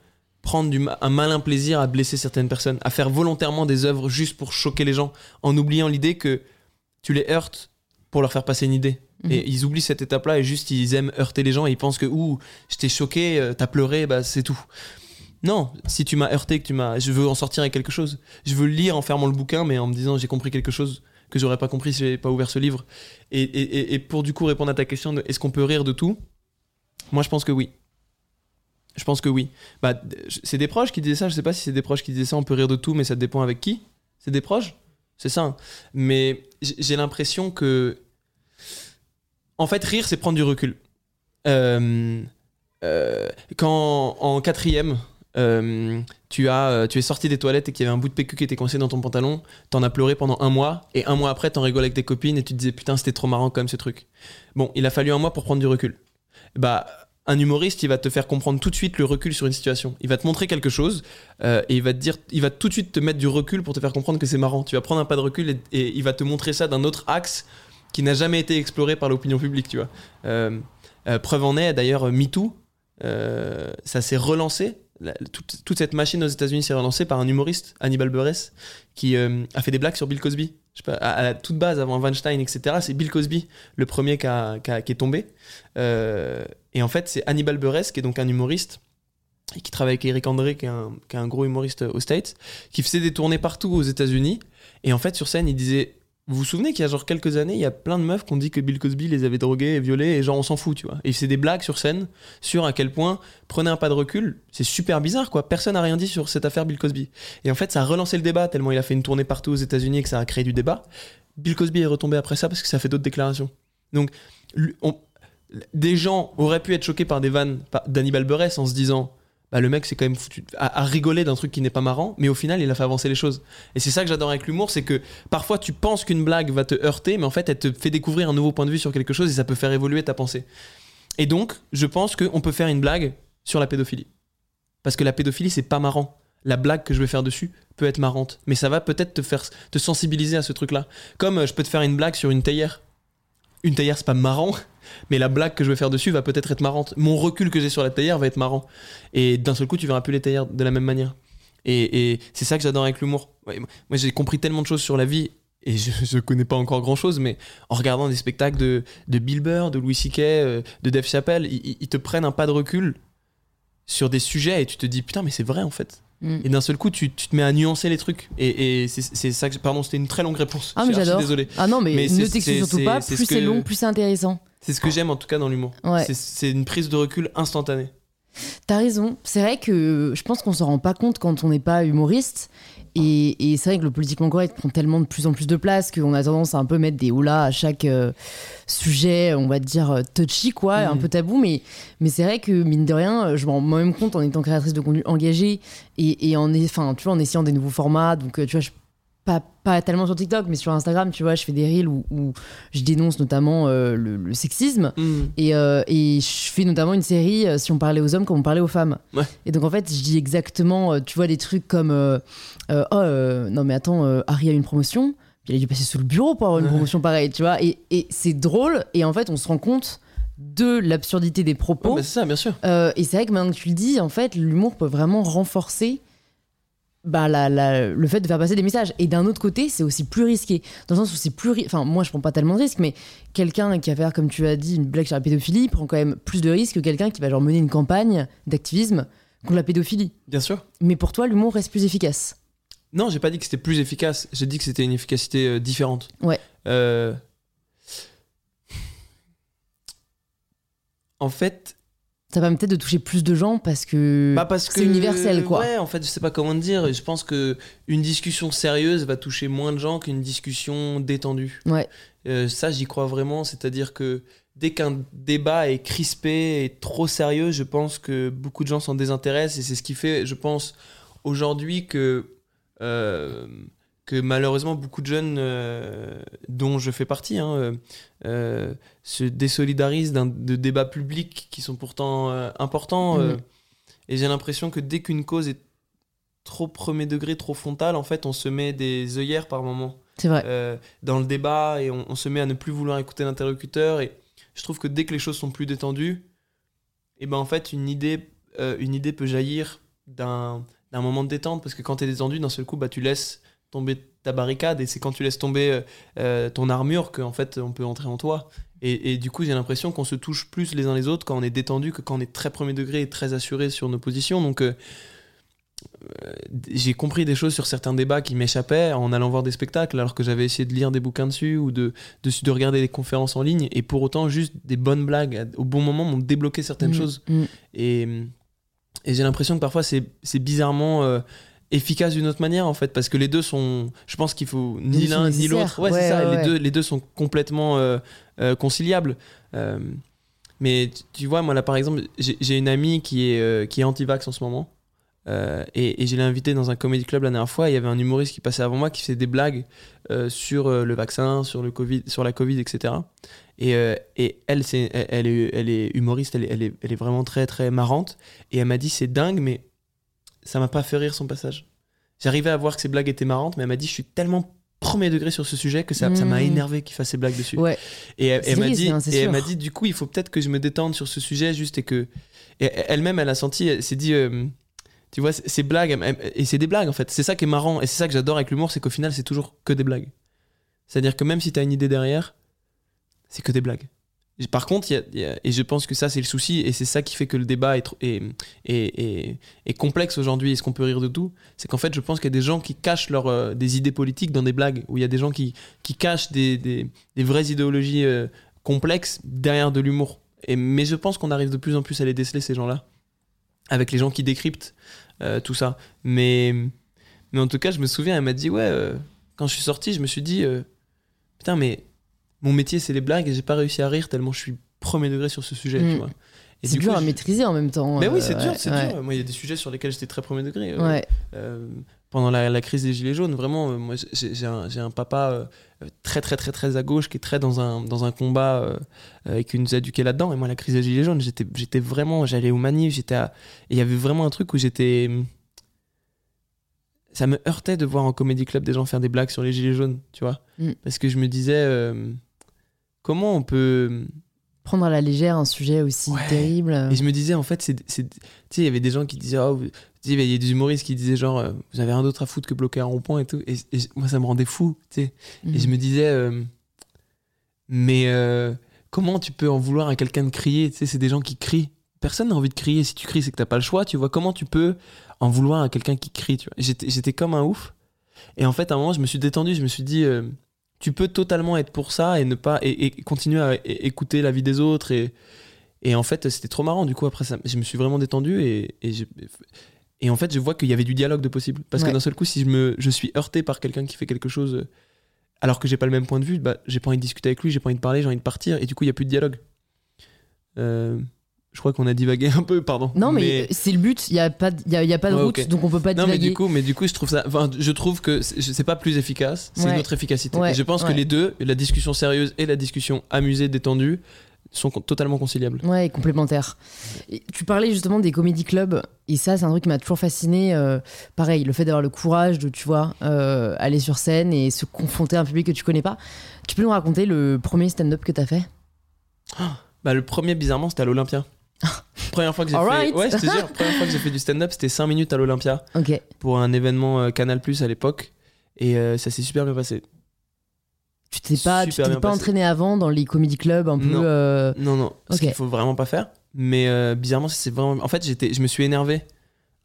prendre du un malin plaisir à blesser certaines personnes, à faire volontairement des œuvres juste pour choquer les gens, en oubliant l'idée que tu les heurtes pour leur faire passer une idée. Mhm. Et ils oublient cette étape-là et juste ils aiment heurter les gens et ils pensent que ouh, je t'ai choqué, euh, t'as pleuré, bah c'est tout. Non, si tu m'as heurté, que tu m'as, je veux en sortir avec quelque chose. Je veux lire en fermant le bouquin, mais en me disant j'ai compris quelque chose que j'aurais pas compris si j'avais pas ouvert ce livre. Et, et- et- et pour du coup répondre à ta question de est-ce qu'on peut rire de tout? Moi je pense que oui. Je pense que oui. Bah, c'est des proches qui disaient ça. Je sais pas si c'est des proches qui disaient ça. On peut rire de tout, mais ça dépend avec qui. C'est des proches? C'est ça. hein. Mais j'ai l'impression que, en fait, rire, c'est prendre du recul. Euh, euh, quand en quatrième, euh, tu as, tu es sorti des toilettes et qu'il y avait un bout de PQ qui était coincé dans ton pantalon, t'en as pleuré pendant un mois et un mois après, t'en rigoles avec tes copines et tu te disais putain, c'était trop marrant quand même ce truc. Bon, il a fallu un mois pour prendre du recul. Bah, un humoriste, il va te faire comprendre tout de suite le recul sur une situation. Il va te montrer quelque chose euh, et il va te dire, il va tout de suite te mettre du recul pour te faire comprendre que c'est marrant. Tu vas prendre un pas de recul et, il va te montrer ça d'un autre axe qui n'a jamais été exploré par l'opinion publique, tu vois. Euh, euh, preuve en est, d'ailleurs, MeToo, ça s'est relancé. La- toute, cette machine aux États-Unis s'est relancée par un humoriste, Hannibal Buress, qui a fait des blagues sur Bill Cosby. À, la toute base, avant Weinstein, etc., c'est Bill Cosby, le premier qui a- qui est tombé. Et en fait, c'est Hannibal Buress, qui est donc un humoriste, et qui travaille avec Eric André, qui est, un, gros humoriste aux States, qui faisait des tournées partout aux États-Unis. Et en fait, sur scène, il disait Vous vous souvenez qu'il y a genre quelques années, il y a plein de meufs qui ont dit que Bill Cosby les avait drogués et violés, et genre on s'en fout, tu vois. Et il faisait des blagues sur scène sur à quel point, prenez un pas de recul, c'est super bizarre, quoi. Personne n'a rien dit sur cette affaire Bill Cosby. Et en fait, ça a relancé le débat, tellement il a fait une tournée partout aux États-Unis et que ça a créé du débat. Bill Cosby est retombé après ça parce que ça a fait d'autres déclarations. Donc, on- des gens auraient pu être choqués par des vannes d'Hannibal Buress en se disant bah le mec c'est quand même foutu à, rigoler d'un truc qui n'est pas marrant mais au final il a fait avancer les choses. Et c'est ça que j'adore avec l'humour c'est que parfois tu penses qu'une blague va te heurter mais en fait elle te fait découvrir un nouveau point de vue sur quelque chose et ça peut faire évoluer ta pensée. Et donc je pense qu'on peut faire une blague sur la pédophilie. Parce que la pédophilie c'est pas marrant. La blague que je vais faire dessus peut être marrante. Mais ça va peut-être te faire te sensibiliser à ce truc là comme euh, je peux te faire une blague sur une théière une théière c'est pas marrant mais la blague que je vais faire dessus va peut-être être marrante. Mon recul que j'ai sur la théière va être marrant. Et d'un seul coup, tu verras plus les théières de la même manière. Et, c'est ça que j'adore avec l'humour. Moi, j'ai compris tellement de choses sur la vie et je, je connais pas encore grand chose, mais en regardant des spectacles de, de Bill Burr, de Louis C.K., euh, de Dave Chappelle, ils te prennent un pas de recul sur des sujets et tu te dis putain, mais c'est vrai en fait. Mm. Et d'un seul coup, tu, tu te mets à nuancer les trucs. Et, et c'est ça que. Pardon, c'était une très longue réponse. Ah, mais j'adore. Désolé. Ah non, mais, ne t'excuse surtout pas. Plus ce c'est long, plus c'est intéressant. C'est ce que j'aime en tout cas dans l'humour. Ouais. C'est- C'est une prise de recul instantanée. T'as raison. C'est vrai que je pense qu'on s'en rend pas compte quand on n'est pas humoriste. Et, et c'est vrai que le politiquement correct prend tellement de plus en plus de place qu'on a tendance à un peu mettre des houlas à chaque euh, sujet, on va dire euh, touchy, quoi, Mhm. un peu tabou. Mais, mais c'est vrai que, mine de rien, je m'en rends moi-même compte en étant créatrice de contenu engagée et, et en, tu vois, en essayant des nouveaux formats. Donc, euh, tu vois, je pas, pas tellement sur TikTok, mais sur Instagram, tu vois, je fais des reels où, où je dénonce notamment euh, le, le sexisme. Et, euh, et je fais notamment une série euh, si on parlait aux hommes comme on parlait aux femmes. Ouais. Et donc en fait, je dis exactement, tu vois, des trucs comme Oh, non mais attends, Harry a une promotion, puis il a dû passer sous le bureau pour avoir une promotion pareille, tu vois. Et, et c'est drôle, et en fait, on se rend compte de l'absurdité des propos. c'est ça, bien sûr. Et c'est vrai que maintenant que tu le dis, en fait, l'humour peut vraiment renforcer bah, la- la- le fait de faire passer des messages. Et d'un autre côté, c'est aussi plus risqué. Dans le sens où c'est plus. ri- Enfin, moi, je prends pas tellement de risques, mais quelqu'un qui va faire, comme tu as dit, une blague sur la pédophilie prend quand même plus de risques que quelqu'un qui va genre mener une campagne d'activisme contre la pédophilie. Bien sûr. Mais pour toi, l'humour reste plus efficace. Non, j'ai pas dit que c'était plus efficace. J'ai dit que c'était une efficacité euh, différente. Ouais. Euh, En fait, Ça permet peut-être de toucher plus de gens parce que. bah parce que c'est universel, quoi. Ouais, en fait, je sais pas comment te dire. Je pense que une discussion sérieuse va toucher moins de gens qu'une discussion détendue. Ouais. Euh, ça, j'y crois vraiment. C'est-à-dire que dès qu'un débat est crispé et trop sérieux, je pense que beaucoup de gens s'en désintéressent et c'est ce qui fait, je pense, aujourd'hui que euh, que malheureusement beaucoup de jeunes, euh, dont je fais partie, hein, euh, euh, se désolidarisent de débats publics qui sont pourtant euh, importants. et j'ai l'impression que dès qu'une cause est trop premier degré, trop frontale, en fait, on se met des œillères par moment C'est vrai. dans le débat et on, on se met à ne plus vouloir écouter l'interlocuteur. Et je trouve que dès que les choses sont plus détendues, et ben en fait, une idée, une idée peut jaillir d'un d'un moment de détente parce que quand tu es détendu, d'un seul coup, bah, tu laisses tomber ta barricade et c'est quand tu laisses tomber euh, euh, ton armure qu'en fait on peut entrer en toi. Et, et du coup, j'ai l'impression qu'on se touche plus les uns les autres quand on est détendu que quand on est très premier degré et très assuré sur nos positions. Donc, euh, j'ai compris des choses sur certains débats qui m'échappaient en allant voir des spectacles alors que j'avais essayé de lire des bouquins dessus ou de, de, de regarder des conférences en ligne. Et pour autant, juste des bonnes blagues au bon moment m'ont débloqué certaines Mm, choses. mm. Et, et j'ai l'impression que parfois c'est c'est bizarrement euh, efficace d'une autre manière en fait parce que les deux sont je pense qu'il faut ni l'un ni l'autre. Ouais, Ouais, c'est ça ouais, les deux les deux sont complètement euh, euh, conciliables. Euh, mais tu- vois moi là par exemple j'ai une amie qui est qui est anti-vax en ce moment et, et je l'ai invitée dans un comedy club la dernière fois il y avait un humoriste qui passait avant moi qui faisait des blagues sur le vaccin sur le covid sur la covid etc et, et elle, c'est, elle, elle est, elle est humoriste, elle est, elle, est, elle est vraiment très très marrante. Et elle m'a dit c'est dingue, mais ça m'a pas fait rire son passage. J'arrivais à voir que ses blagues étaient marrantes, mais elle m'a dit je suis tellement premier degré sur ce sujet que ça, m'a Mm. énervé qu'il fasse ses blagues dessus. Ouais. Et elle, C'est elle m'a triste, dit, hein, et elle m'a dit du coup il faut peut-être que je me détende sur ce sujet juste et que elle-même elle a senti, elle s'est dit euh, tu vois ces blagues et c'est des blagues en fait. C'est ça qui est marrant et c'est ça que j'adore avec l'humour, c'est qu'au final c'est toujours que des blagues. C'est-à-dire que même si tu as une idée derrière, c'est que des blagues. Par contre, et je pense que ça c'est le souci, et c'est ça qui fait que le débat est, complexe aujourd'hui, est-ce qu'on peut rire de tout C'est qu'en fait, je pense qu'il y a des gens qui cachent euh, des idées politiques dans des blagues, où il y a des gens qui, cachent des, vraies idéologies euh, complexes derrière de l'humour. Mais je pense qu'on arrive de plus en plus à les déceler, ces gens-là, avec les gens qui décryptent euh, tout ça. Mais, mais en tout cas, je me souviens, elle m'a dit, ouais, quand je suis sorti, je me suis dit, putain, mais mon métier, c'est les blagues, et j'ai pas réussi à rire tellement je suis premier degré sur ce sujet, Mm. tu vois. Et C'est du dur coup, à je- maîtriser en même temps. Mais oui, euh, c'est dur, ouais, c'est ouais. dur. Moi, il y a des sujets sur lesquels j'étais très premier degré. euh, Ouais. euh, pendant la, la crise des Gilets jaunes, vraiment, euh, moi, j'ai un, j'ai un papa euh, euh, très, très, très, très à gauche qui est très dans un, dans un combat euh, euh, et qui nous a éduqués là-dedans. Et moi, la crise des Gilets jaunes, j'étais j'étais vraiment, j'allais aux manifs, j'étais à- et il y avait vraiment un truc où j'étais. Ça me heurtait de voir en comédie club des gens faire des blagues sur les Gilets jaunes, tu vois. Mm. Parce que je me disais, euh, comment on peut. Prendre à la légère un sujet aussi Ouais. terrible. Et je me disais, en fait, c'est, tu sais, il y avait des gens qui disaient, oh, il y a des humoristes qui disaient genre, euh, vous avez rien d'autre à foutre que bloquer un rond-point et tout. Et, et moi, ça me rendait fou, tu sais. Et je Mhm. me disais, euh, mais euh, comment tu peux en vouloir à quelqu'un de crier? Tu sais, c'est des gens qui crient. Personne n'a envie de crier. Si tu cries, c'est que t'as pas le choix. Tu vois, comment tu peux en vouloir à quelqu'un qui crie tu vois? J'étais comme un ouf. Et en fait, à un moment, je me suis détendu. Je me suis dit, tu peux totalement être pour ça et ne pas et, et continuer à écouter la vie des autres. Et, et en fait, c'était trop marrant. Du coup, après ça, je me suis vraiment détendu et, et, en fait, je vois qu'il y avait du dialogue de possible. Parce Ouais. que d'un seul coup, si je, me, je suis heurté par quelqu'un qui fait quelque chose alors que j'ai pas le même point de vue, bah, j'ai pas envie de discuter avec lui, j'ai pas envie de parler, j'ai envie de partir. Et du coup, il y a plus de dialogue. Euh, je crois qu'on a divagué un peu, pardon. Non, mais, c'est le but. Il n'y a, pas y a, y a pas de Ouais, route, donc on peut pas Non, mais divaguer. du coup, mais du coup, je trouve ça. Enfin, je trouve que c'est pas plus efficace, c'est Ouais. une autre efficacité. Ouais, Et je pense que les deux, la discussion sérieuse et la discussion amusée, détendue, sont totalement conciliables. Ouais, complémentaire. Et tu parlais justement des comédie clubs, et ça, c'est un truc qui m'a toujours fasciné. euh, pareil, le fait d'avoir le courage de, tu vois, euh, aller sur scène et se confronter à un public que tu connais pas. Tu peux nous raconter le premier stand-up que t'as fait? Bah, le premier, bizarrement, c'était à l'Olympia. première fois que j'ai fait. Ouais, je te jure, première fois que j'ai fait du stand-up, c'était 5 minutes à l'Olympia pour un événement euh, Canal Plus à l'époque. Et euh, ça s'est super bien passé. Tu t'es pas, tu pas passé. entraîné avant dans les comédie clubs un peu. Non. euh, Non, non, ce qu'il faut vraiment pas faire. Mais euh, bizarrement, c'est vraiment. En fait, j'étais, je me suis énervé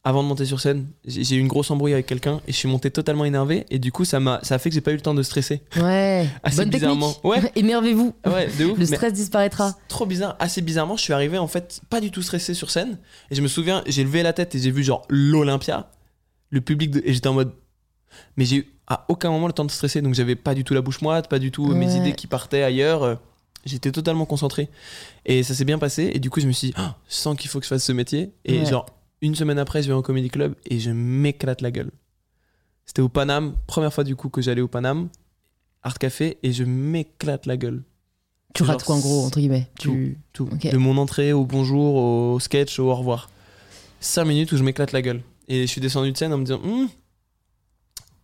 avant de monter sur scène. J'ai eu une grosse embrouille avec quelqu'un et je suis monté totalement énervé. Et du coup, ça m'a, ça a fait que j'ai pas eu le temps de stresser. Ouais. Assez Bonne bizarrement. technique. Ouais. Énervez-vous. Ah Ouais, de ouf. Le stress disparaîtra. trop bizarre. Assez bizarrement, je suis arrivé en fait pas du tout stressé sur scène. Et je me souviens, j'ai levé la tête et j'ai vu genre l'Olympia, le public, de... et j'étais en mode. Mais j'ai eu à aucun moment le temps de stresser. Donc j'avais pas du tout la bouche moite, pas du tout euh, mes idées qui partaient ailleurs. euh, J'étais totalement concentré. Et ça s'est bien passé. Et du coup, je me suis dit, Ah, je sens qu'il faut que je fasse ce métier. Et Ouais. genre, une semaine après, je vais en comedy club et je m'éclate la gueule. C'était au Paname, première fois du coup que j'allais au Paname, Art Café, et je m'éclate la gueule. Tu rates quoi en gros, entre guillemets tu... Tout. Ok. De mon entrée au bonjour, au sketch, au au revoir. 5 minutes où je m'éclate la gueule. Et je suis descendu de scène en me disant, Hum,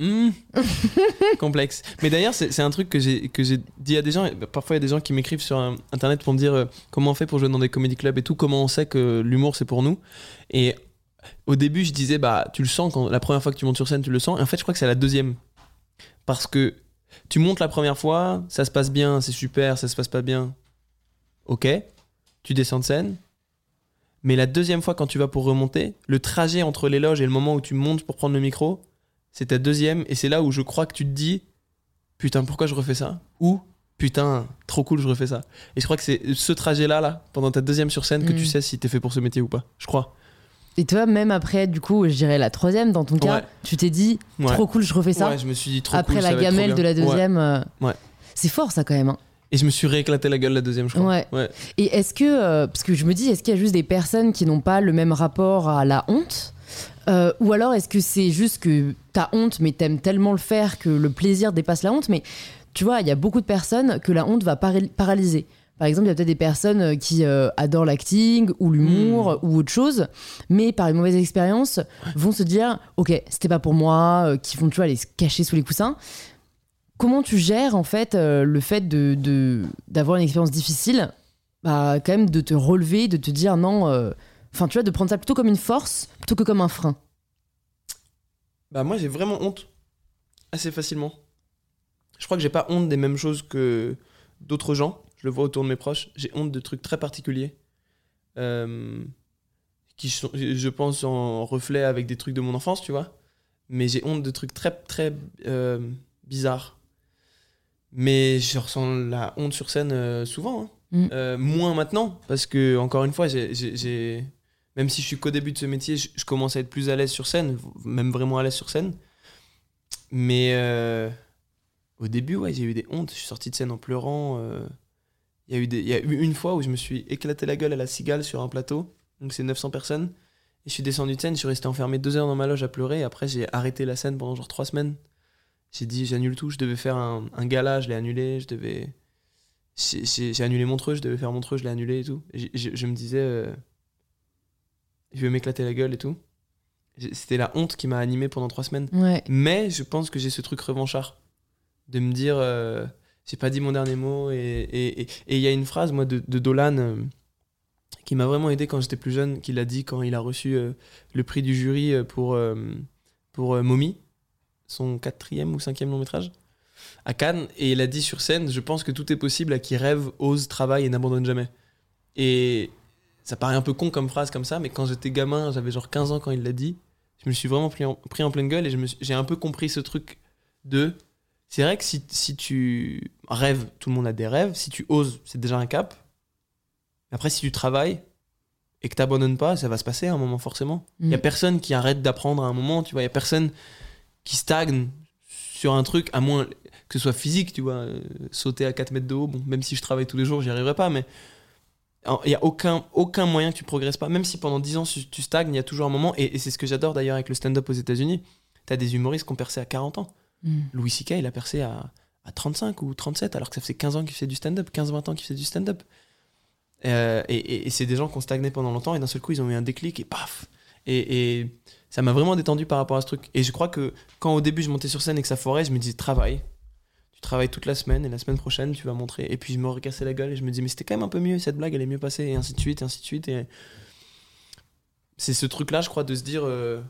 hum, complexe. Mais d'ailleurs, c'est un truc que j'ai que j'ai dit à des gens. et Parfois, il y a des gens qui m'écrivent sur internet pour me dire euh, comment on fait pour jouer dans des comédie clubs et tout, comment on sait que l'humour c'est pour nous. Et au début, je disais, bah, tu le sens quand la première fois que tu montes sur scène, tu le sens. Et en fait, je crois que c'est la deuxième. Parce que tu montes la première fois, ça se passe bien, c'est super, ça se passe pas bien. Ok, tu descends de scène. Mais la deuxième fois, quand tu vas pour remonter, le trajet entre les loges et le moment où tu montes pour prendre le micro, c'est ta deuxième. Et c'est là où je crois que tu te dis Putain, pourquoi je refais ça? Ou Putain, trop cool, je refais ça. Et je crois que c'est ce trajet-là, là, pendant ta deuxième sur scène, que Mm. tu sais si t'es fait pour ce métier ou pas. Je crois. Et toi, même après, du coup, je dirais la troisième dans ton cas, tu t'es dit, trop cool, je refais ça. Ouais, je me suis dit trop après cool, la ça gamelle de la deuxième. euh. C'est fort ça quand même. hein. Et je me suis rééclaté la gueule la deuxième, je crois. Ouais. ouais. Et est-ce que, euh, parce que je me dis, est-ce qu'il y a juste des personnes qui n'ont pas le même rapport à la honte Euh, Ou alors est-ce que c'est juste que t'as honte mais t'aimes tellement le faire que le plaisir dépasse la honte Mais tu vois, il y a beaucoup de personnes que la honte va paral- paralyser. Par exemple, il y a peut-être des personnes euh, qui euh, adorent l'acting ou l'humour ou autre chose, mais par une mauvaise expérience vont se dire Ok, c'était pas pour moi, euh, qui vont tu vois, aller se cacher sous les coussins. Comment tu gères en fait euh, le fait de de- d'avoir une expérience difficile bah, quand même de te relever, de te dire non, enfin tu vois, de prendre ça plutôt comme une force plutôt que comme un frein? Bah, moi, j'ai vraiment honte. Assez facilement. Je crois que j'ai pas honte des mêmes choses que d'autres gens. Je le vois autour de mes proches. J'ai honte de trucs très particuliers. Euh, qui sont, je pense, en reflet avec des trucs de mon enfance, tu vois. Mais j'ai honte de trucs très, très euh, bizarres. Mais je ressens la honte sur scène euh, souvent. hein. Mm. Euh, moins maintenant, parce que, encore une fois, j'ai-. Même si je suis qu'au début de ce métier, je, je commence à être plus à l'aise sur scène, même vraiment à l'aise sur scène. Mais au début, ouais, j'ai eu des hontes. Je suis sorti de scène en pleurant. Il y, a eu des- il y a eu une fois où je me suis éclaté la gueule à la cigale sur un plateau. Donc c'est 900 personnes. Et je suis descendu de scène, je suis resté enfermé deux heures dans ma loge à pleurer. Et après, j'ai arrêté la scène pendant genre trois semaines. J'ai dit, j'annule tout. Je devais faire un, un gala, je l'ai annulé. Je devais. J'ai annulé Montreux, je devais faire Montreux, je l'ai annulé et tout. Et je, je me disais, euh, je vais m'éclater la gueule et tout. C'était la honte qui m'a animé pendant trois semaines. Ouais. Mais je pense que j'ai ce truc revanchard. De me dire, euh, j'ai pas dit mon dernier mot. Et il y a une phrase, moi, de, Dolan, euh, qui m'a vraiment aidé quand j'étais plus jeune, qu'il a dit quand il a reçu euh, le prix du jury euh, pour, pour Mommy, son quatrième ou cinquième long métrage, à Cannes. Et il a dit sur scène Je pense que tout est possible à qui rêve, ose, travaille et n'abandonne jamais. Et ça paraît un peu con comme phrase comme ça, mais quand j'étais gamin, j'avais genre 15 ans quand il l'a dit, je me suis vraiment pris en, pris en pleine gueule et j'ai un peu compris ce truc de. C'est vrai que si, si tu rêves, tout le monde a des rêves, si tu oses, c'est déjà un cap. Après, si tu travailles et que tu n'abandonnes pas, ça va se passer à un moment forcément. Il y a Mm. personne qui arrête d'apprendre à un moment, tu vois. Il y a personne qui stagne sur un truc, à moins que ce soit physique, tu vois. euh, sauter à 4 mètres de haut, bon, même si je travaille tous les jours, j'y arriverai pas, mais il n'y a aucun, aucun moyen que tu progresses pas. Même si pendant 10 ans tu, tu stagnes, il y a toujours un moment, et, et c'est ce que j'adore d'ailleurs avec le stand-up aux États-Unis. Tu as des humoristes qui ont percé à 40 ans. Mm. Louis C.K. il a percé à, à 35 ou 37 alors que ça faisait 15 ans qu'il fait du stand-up, 15-20 ans qu'il fait du stand-up. Euh, et c'est des gens qui ont stagné pendant longtemps et d'un seul coup ils ont eu un déclic et paf et, ça m'a vraiment détendu par rapport à ce truc. Et je crois que quand au début je montais sur scène et que ça foirait, je me disais travaille. Tu travailles toute la semaine et la semaine prochaine tu vas montrer. Et puis je me recassais la gueule et je me disais mais c'était quand même un peu mieux, cette blague elle est mieux passée et ainsi de suite et ainsi de suite. Et c'est ce truc là je crois de se dire euh,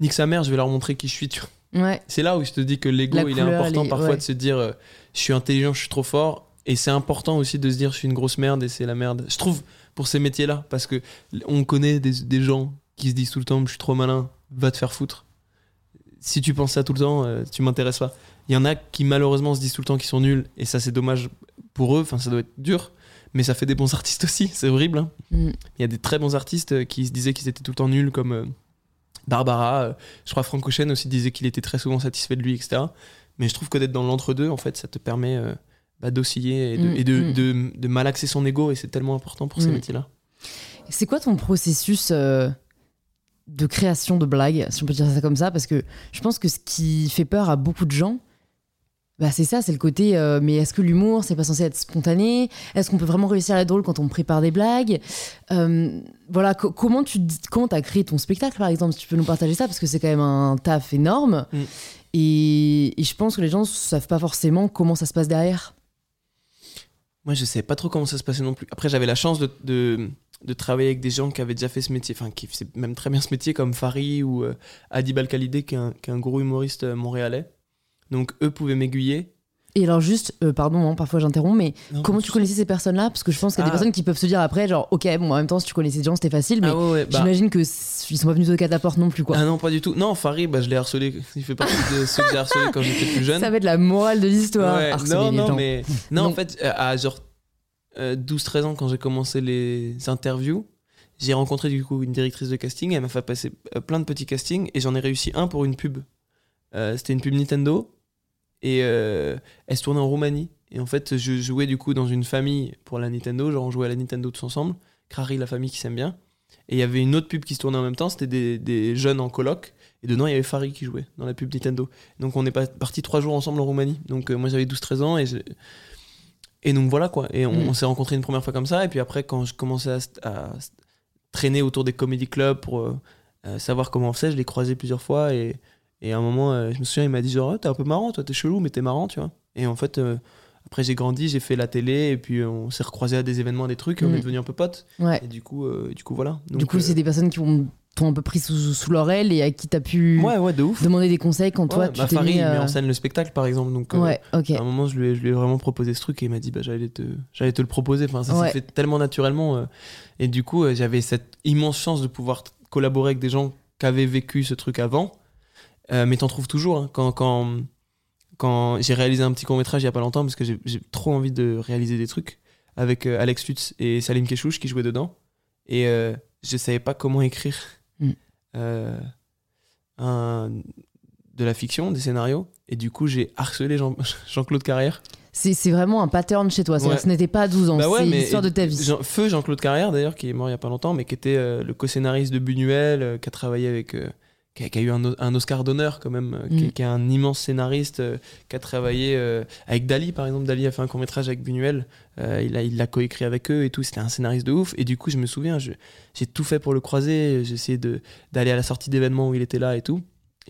nique sa mère, je vais leur montrer qui je suis. Tu vois. Ouais. C'est là où je te dis que l'ego, il est important les- parfois ouais. de se dire euh, je suis intelligent, je suis trop fort. Et c'est important aussi de se dire je suis une grosse merde et c'est la merde. Je trouve pour ces métiers-là, parce que on connaît des, des gens qui se disent tout le temps je suis trop malin, va te faire foutre. Si tu penses ça tout le temps, euh, tu m'intéresses pas. Il y en a qui malheureusement se disent tout le temps qu'ils sont nuls et ça c'est dommage pour eux, enfin ça doit être dur. Mais ça fait des bons artistes aussi, c'est horrible. hein. Mm. Il y a des très bons artistes euh, qui se disaient qu'ils étaient tout le temps nuls, comme Barbara. euh, je crois Franck Ocean aussi disait qu'il était très souvent satisfait de lui, etc. Mais je trouve que d'être dans l'entre-deux, en fait, ça te permet euh, bah, d'osciller et, de, Mm, et de, mm. de, de malaxer son ego, et c'est tellement important pour ces Mm. métiers-là. C'est quoi ton processus euh, de création de blagues, si on peut dire ça comme ça? Parce que je pense que ce qui fait peur à beaucoup de gens, bah c'est ça, c'est le côté. euh, mais est-ce que l'humour, c'est pas censé être spontané? Est-ce qu'on peut vraiment réussir à être drôle quand on prépare des blagues? Euh, Voilà, co- comment tu dis- comment as créé ton spectacle, par exemple? Si tu peux nous partager ça, parce que c'est quand même un taf énorme. Mm. Et, et je pense que les gens savent pas forcément comment ça se passe derrière. Moi, je savais pas trop comment ça se passait non plus. Après, j'avais la chance de, de, de travailler avec des gens qui avaient déjà fait ce métier, enfin, qui faisaient même très bien ce métier, comme Fari ou euh, Adib Al-Khalidé, qui est un, qui est un gros humoriste euh, montréalais. Donc, eux pouvaient m'aiguiller. Et alors juste, euh, pardon, hein, parfois j'interromps, mais Non, comment tu connaissais ces personnes-là? Parce que je pense qu'il y a des Ah. personnes qui peuvent se dire après, genre, ok, bon, en même temps, si tu connaissais des gens, c'était facile, mais Ah ouais, ouais, bah- j'imagine que ils sont pas venus de ta porte non plus, quoi. Ah non, pas du tout. Non, Farid, bah, je l'ai harcelé. Il fait partie de ceux que j'ai harcelés quand j'étais plus jeune. Ça va être la morale de l'histoire. Ouais, non, non, mais. Non, en fait, euh, à genre euh, 12-13 ans, quand j'ai commencé les interviews, j'ai rencontré du coup une directrice de casting. Elle m'a fait passer euh, plein de petits castings et j'en ai réussi un pour une pub. Euh, C'était une pub Nintendo et euh, elle se tournait en Roumanie. Et en fait, je jouais du coup dans une famille pour la Nintendo. Genre, on jouait à la Nintendo tous ensemble. Crary, la famille qui s'aime bien. Et il y avait une autre pub qui se tournait en même temps. C'était des, des jeunes en coloc. Et dedans, il y avait Farid qui jouait dans la pub Nintendo. Donc, on est pas- partis trois jours ensemble en Roumanie. Donc, euh, moi, j'avais 12-13 ans. Et, je- et donc, voilà quoi. Et on, Mm. on s'est rencontrés une première fois comme ça. Et puis après, quand je commençais à, à traîner autour des comedy clubs pour euh, euh, savoir comment on faisait, je l'ai croisé plusieurs fois. Et, et à un moment, euh, je me souviens, il m'a dit genre, Ah, t'es un peu marrant, toi, t'es chelou, mais t'es marrant, tu vois. Et en fait. euh, après j'ai grandi, j'ai fait la télé et puis euh, on s'est recroisés à des événements, des trucs et on Mm. est devenus un peu potes. Ouais. Et du coup, euh, du coup voilà. du coup, euh, c'est des personnes qui ont- t'ont un peu pris sous, sous leur aile et à qui t'as pu ouais ouais de ouf. demander des conseils quand toi Ouais, tu bah, t'es mis. il met euh, en scène le spectacle par exemple. Donc euh, Ouais, ok. à un moment je lui, ai, je lui ai vraiment proposé ce truc et il m'a dit bah j'allais te j'allais te le proposer. Enfin ça s'est fait tellement naturellement euh, et du coup euh, j'avais cette immense chance de pouvoir collaborer avec des gens qui avaient vécu ce truc avant. Euh, mais t'en trouves toujours hein, quand quand quand j'ai réalisé un petit court métrage il y a pas longtemps parce que j'ai trop envie de réaliser des trucs avec euh, Alex Lutz et Salim Keshouch qui jouaient dedans et euh, je savais pas comment écrire Mm. euh, un, de la fiction, des scénarios et du coup j'ai harcelé Jean- Jean-Claude Carrière. C'est vraiment un pattern chez toi. Ouais. que ce n'était pas à 12 ans, Bah ouais, c'est l'histoire de ta vie. Jean- Feu Jean-Claude Carrière d'ailleurs qui est mort il y a pas longtemps mais qui était euh, le co-scénariste de Buñuel, euh, qui a travaillé avec euh, qui, a, qui a eu un, Oscar d'honneur quand même, euh, qui, Mm. qui est un immense scénariste, euh, qui a travaillé euh, avec Dali par exemple. Dali a fait un court métrage avec Buñuel, euh, il a il l'a coécrit avec eux et tout. C'était un scénariste de ouf. Et du coup je me souviens, j'ai tout fait pour le croiser. J'ai essayé d'aller à la sortie d'événements où il était là et tout.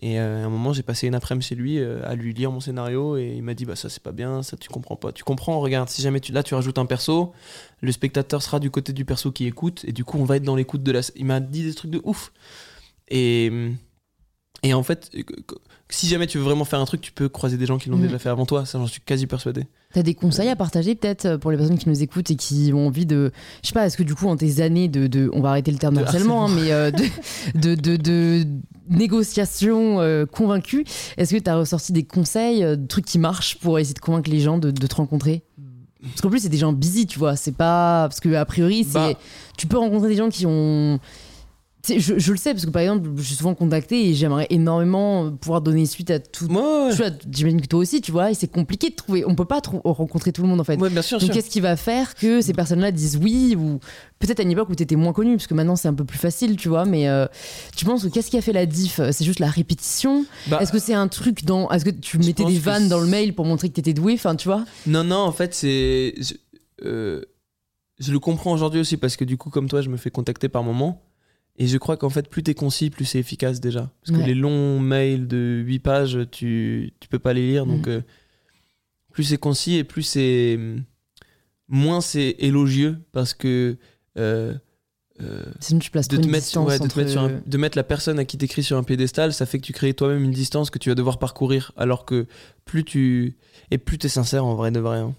Et à un moment, j'ai passé une après-midi chez lui à lui lire mon scénario et il m'a dit bah ça c'est pas bien, ça tu comprends pas. Tu comprends, regarde, si jamais tu là tu rajoutes un perso, le spectateur sera du côté du perso qui écoute et du coup on va être dans l'écoute de la. Il m'a dit des trucs de ouf. Et et en fait, euh, si jamais tu veux vraiment faire un truc, tu peux croiser des gens qui l'ont Mhm. déjà fait avant toi. Ça, j'en suis quasi persuadé. T'as des conseils à partager peut-être euh, pour les personnes qui nous écoutent et qui ont envie de. Je sais pas, est-ce que du coup, en tes années de. de- on va arrêter le terme de harcèlement, hein, mais euh, de, de, de, de négociation euh, convaincue, est-ce que t'as ressorti des conseils, euh, trucs qui marchent pour essayer de convaincre les gens de, de te rencontrer? Parce qu'en plus, c'est des gens busy, tu vois. C'est pas. Parce que, a priori, c'est. Bah. Tu peux rencontrer des gens qui ont. Tu Je, je le sais parce que par exemple, je suis souvent contactée et j'aimerais énormément pouvoir donner suite à tout. Moi, Tu vois, J'imagine que toi aussi, tu vois, et c'est compliqué de trouver. On peut pas rencontrer tout le monde en fait. ouais, bien sûr. Donc qu'est-ce qui va faire que ces personnes-là disent oui ou peut-être à une époque où t'étais moins connu parce que maintenant c'est un peu plus facile, tu vois. Mais euh, tu penses que qu'est-ce qui a fait la diff? C'est juste la répétition? Bah, Est-ce que c'est un truc dans Est-ce que tu mettais des vannes dans le mail pour montrer que t'étais doué Enfin, tu vois? Non, non, en fait, c'est. Je, euh, je le comprends aujourd'hui aussi parce que du coup, comme toi, je me fais contacter par moment. Et je crois qu'en fait, plus t'es concis, plus c'est efficace déjà. Parce que les longs mails de 8 pages, tu, tu peux pas les lire. Donc, Mhm. euh, plus c'est concis et plus c'est. Moins c'est élogieux parce que. euh, euh, Sinon tu places de te, mettre, ouais, de, te entre- mettre sur un- de mettre la personne à qui t'écris sur un piédestal, ça fait que tu crées toi-même une distance que tu vas devoir parcourir. Alors que plus tu. Et plus t'es sincère en vrai de vrai. hein.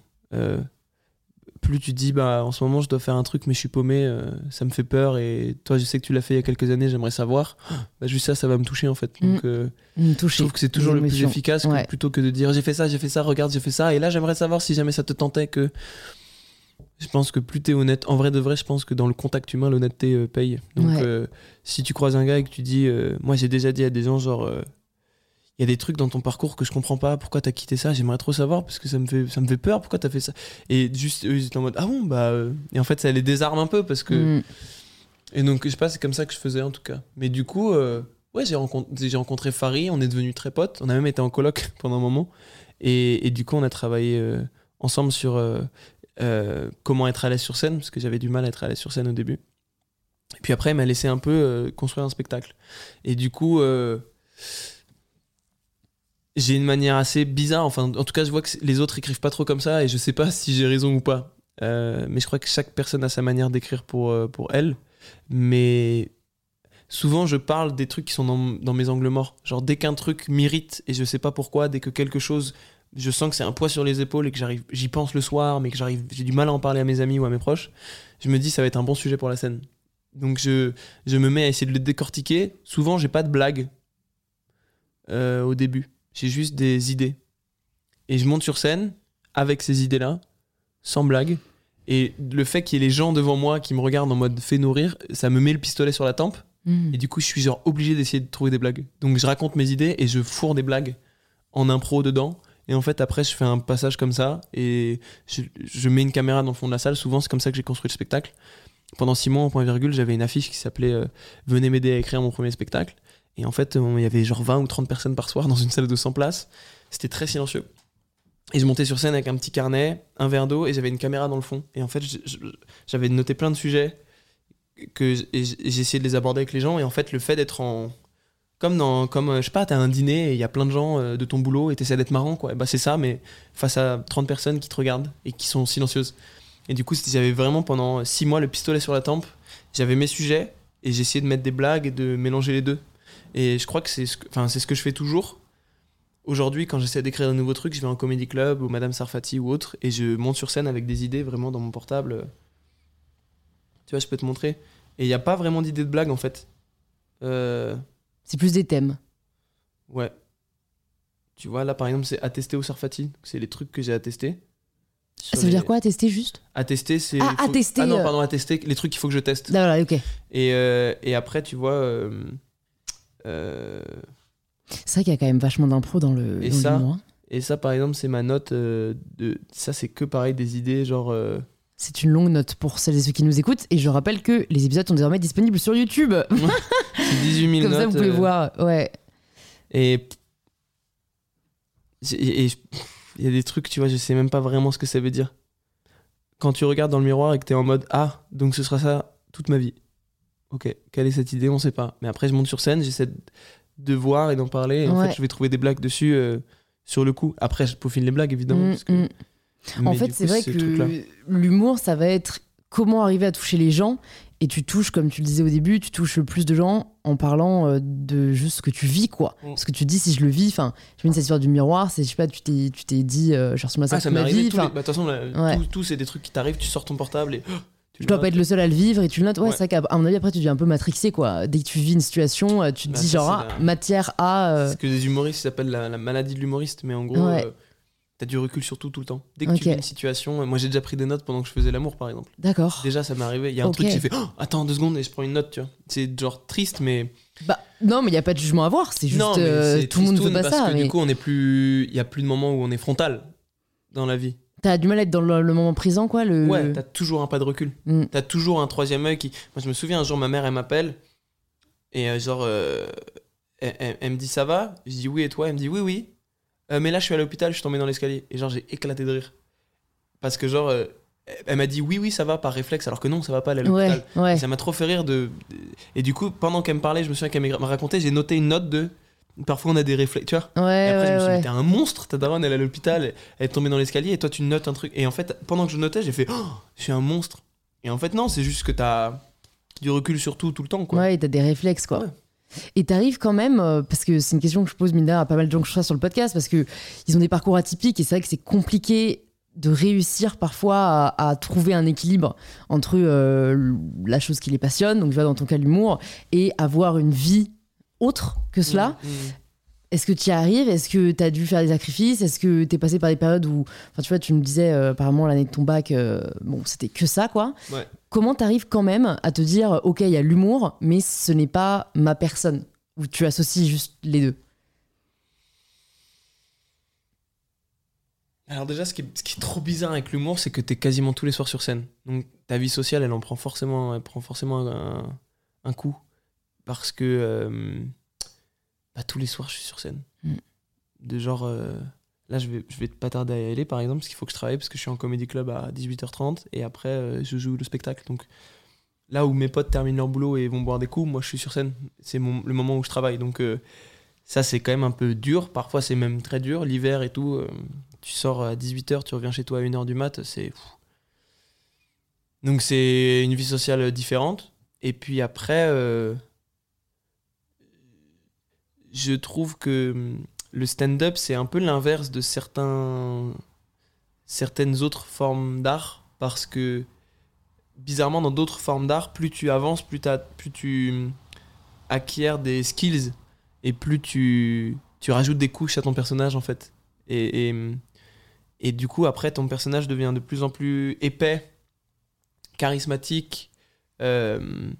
Plus tu te dis, bah en ce moment je dois faire un truc, mais je suis paumé, euh, ça me fait peur. Et toi, je sais que tu l'as fait il y a quelques années, j'aimerais savoir. Bah, juste ça, ça va me toucher en fait. Donc euh, je trouve que c'est toujours le plus efficace que plutôt que de dire j'ai fait ça, j'ai fait ça, regarde, j'ai fait ça. Et là, j'aimerais savoir si jamais ça te tentait que. Je pense que plus t'es honnête, en vrai de vrai, je pense que dans le contact humain, l'honnêteté euh, paye. Donc Ouais. si tu croises un gars et que tu dis, moi j'ai déjà dit à des gens genre, il y a des trucs dans ton parcours que je comprends pas, pourquoi t'as quitté ça, j'aimerais trop savoir parce que ça me fait, ça me fait peur, pourquoi t'as fait ça? Et juste eux ils étaient en mode, ah bon bah, euh, et en fait ça les désarme un peu parce que Mm. et donc, je sais pas, c'est comme ça que je faisais en tout cas. Mais du coup, euh, ouais, j'ai rencontré, rencontré Farid, on est devenus très potes. On a même été en coloc pendant un moment. Et, et du coup, on a travaillé euh, ensemble sur comment être à l'aise sur scène, parce que j'avais du mal à être à l'aise sur scène au début. Et puis après, il m'a laissé un peu construire un spectacle. Et du coup, j'ai une manière assez bizarre. Enfin, en tout cas, je vois que les autres écrivent pas trop comme ça, et je sais pas si j'ai raison ou pas. Euh, mais je crois que chaque personne a sa manière d'écrire pour, euh, pour elle. Mais souvent, je parle des trucs qui sont dans, mes angles morts. Genre, dès qu'un truc m'irrite et je sais pas pourquoi, dès que quelque chose, je sens que c'est un poids sur les épaules et que j'arrive, j'y pense le soir, mais que j'arrive, j'ai du mal à en parler à mes amis ou à mes proches, je me dis ça va être un bon sujet pour la scène. Donc je, je me mets à essayer de le décortiquer. Souvent, j'ai pas de blague euh, au début. J'ai juste des idées. Et je monte sur scène avec ces idées-là, sans blague. Et le fait qu'il y ait les gens devant moi qui me regardent en mode fait nourrir, ça me met le pistolet sur la tempe. Mm. Et du coup, je suis genre obligé d'essayer de trouver des blagues. Donc je raconte mes idées et je fourre des blagues en impro dedans. Et en fait, après, je fais un passage comme ça et je, je mets une caméra dans le fond de la salle. Souvent, c'est comme ça que j'ai construit le spectacle. Pendant six mois, en point virgule, j'avais une affiche qui s'appelait euh, Venez m'aider à écrire mon premier spectacle. Et en fait, euh, il y avait genre 20 ou 30 personnes par soir dans une salle de 100 places. C'était très silencieux. Et je montais sur scène avec un petit carnet, un verre d'eau et j'avais une caméra dans le fond. Et en fait, j'avais noté plein de sujets que j- et j- et j'ai essayé de les aborder avec les gens. Et en fait, le fait d'être en. Comme dans. Comme, euh, je sais pas, t'as un dîner et il y a plein de gens euh, de ton boulot et t'essaies d'être marrant, quoi. Et bah, c'est ça, mais face à 30 personnes qui te regardent et qui sont silencieuses. Et du coup, j'avais vraiment pendant 6 mois le pistolet sur la tempe. J'avais mes sujets et j'essayais de mettre des blagues et de mélanger les deux. Et je crois que c'est ce que, enfin, c'est ce que je fais toujours. Aujourd'hui, quand j'essaie d'écrire un nouveau truc, je vais en comédie club ou Madame Sarfati ou autre et je monte sur scène avec des idées vraiment dans mon portable. Tu vois, je peux te montrer. Et il n'y a pas vraiment d'idée de blague en fait. Euh, C'est plus des thèmes. ouais. Tu vois, là par exemple, c'est attester au Sarfati. C'est les trucs que j'ai attestés. Ça veut dire quoi Tester juste? Attester, c'est. Ah, faut- attester, Ah non, euh. pardon, attester, les trucs qu'il faut que je teste. Ah, voilà, ok. Et, euh, et après, tu vois. euh, euh, C'est vrai qu'il y a quand même vachement d'impro dans le. Et dans le ça mois. et ça, par exemple, c'est ma note euh, de. Ça, c'est que pareil, des idées genre. euh, C'est une longue note pour celles et ceux qui nous écoutent. Et je rappelle que les épisodes sont désormais disponibles sur YouTube. c'est 18 000 Comme ça, vous pouvez voir. Ouais. Et. je- il y a des trucs, tu vois, je sais même pas vraiment ce que ça veut dire. Quand tu regardes dans le miroir et que t'es en mode Ah, donc ce sera ça toute ma vie. Ok, quelle est cette idée On sait pas. Mais après, je monte sur scène, j'essaie de- voir et d'en parler. Et en fait, je vais trouver des blagues dessus euh, sur le coup. Après, je peaufine les blagues, évidemment. Mm, parce que- mm. En fait, c'est vrai ce que l'humour, ça va être comment arriver à toucher les gens. Et tu touches, comme tu le disais au début, tu touches le plus de gens en parlant euh, de juste ce que tu vis, quoi. Mm. Parce que tu te dis, si je le vis, enfin, je mets cette histoire du miroir, c'est, je sais pas, tu t'es, tu t'es dit, euh, je ressemble à ça Ah, ça toute m'est ma arrivé. vie. les- bah, De toute façon, Ouais. tout, tout, c'est des trucs qui t'arrivent. Tu sors ton portable et. Tu dois pas être le seul à le vivre et tu le notes. Ouais, Ouais. vrai qu'à mon avis, après, tu deviens un peu matrixé, quoi. Dès que tu vis une situation, euh, tu te Bah, dis, ça, genre, ah, la- matière à. euh, C'est ce que les humoristes s'appellent la, la maladie de l'humoriste, mais en gros, Ouais. euh, t'as du recul sur tout tout le temps. Dès que tu vis une situation, euh, moi j'ai déjà pris des notes pendant que je faisais l'amour par exemple. D'accord. Déjà ça m'est arrivé, il y a un Ok. truc j'ai fait oh, attends deux secondes et je prends une note, tu vois. C'est genre triste mais Bah, non, mais il n'y a pas de jugement à avoir. C'est juste. non mais euh, tout le monde veut pas parce ça. que mais du coup on est plus, il y a plus de moments où on est frontal dans la vie. T'as du mal à être dans le, le moment présent, quoi. Le... Ouais, t'as toujours un pas de recul. Mm. T'as toujours un troisième œil qui. Moi, je me souviens un jour, ma mère, elle m'appelle et euh, genre, euh, elle, elle- elle me dit ça va? Je dis oui et toi? Elle me dit oui, oui. Euh, mais là, je suis à l'hôpital, je suis tombé dans l'escalier. Et genre, j'ai éclaté de rire. Parce que genre, elle m'a dit oui, oui, ça va par réflexe, alors que non, ça va pas, est à l'hôpital. Ouais, Ça m'a trop fait rire de. de- Et du coup, pendant qu'elle me parlait, je me souviens qu'elle m'a raconté, j'ai noté une note de. Parfois, on a des réflexes, tu vois. Ouais, Et après, je me ouais, suis dit, ouais. t'es un monstre, ta daronne, elle est à l'hôpital, elle est tombée dans l'escalier, et toi, tu notes un truc. Et en fait, pendant que je notais, j'ai fait, oh, je suis un monstre. Et en fait, non, c'est juste que t'as du recul sur tout, tout le temps, quoi. Ouais, et t'as des réflexes, quoi. Ouais. Et t'arrives quand même, euh, parce que c'est une question que je pose, rien, à pas mal de gens que je reçois sur le podcast, parce que ils ont des parcours atypiques et c'est vrai que c'est compliqué de réussir parfois à, à trouver un équilibre entre euh, la chose qui les passionne, donc je vois dans ton cas l'humour, et avoir une vie autre que cela. Mm, mm. Est-ce que tu y arrives? Est-ce que tu as dû faire des sacrifices? Est-ce que tu es passé par des périodes où, enfin tu vois, tu me disais euh, apparemment l'année de ton bac, euh, bon, c'était que ça quoi. Ouais. Comment tu arrives quand même à te dire, ok, il y a l'humour, mais ce n'est pas ma personne? Ou tu associes juste les deux? Alors déjà, ce qui, est, ce qui est trop bizarre avec l'humour, c'est que t'es quasiment tous les soirs sur scène. Donc ta vie sociale, elle en prend forcément, elle prend forcément un, un coup. Parce que euh, bah, tous les soirs, je suis sur scène. Mm. De genre, euh, là, je vais, je vais pas tarder à y aller, par exemple, parce qu'il faut que je travaille, parce que je suis en comédie club à 18h30, et après, euh, je joue le spectacle. Donc là où mes potes terminent leur boulot et vont boire des coups, moi, je suis sur scène. C'est le moment où je travaille. Donc ça, c'est quand même un peu dur. Parfois, c'est même très dur. L'hiver et tout, tu sors à 18h, tu reviens chez toi à 1h du mat, c'est... Donc c'est une vie sociale différente. Et puis après, euh, je trouve que hum, le stand-up, c'est un peu l'inverse de certains, certaines autres formes d'art. Parce que, bizarrement, dans d'autres formes d'art, plus tu avances, plus, plus tu hum, acquiers des skills et plus tu, tu rajoutes des couches à ton personnage, en fait. Et, et, hum, du coup, après, ton personnage devient de plus en plus épais, charismatique. euh,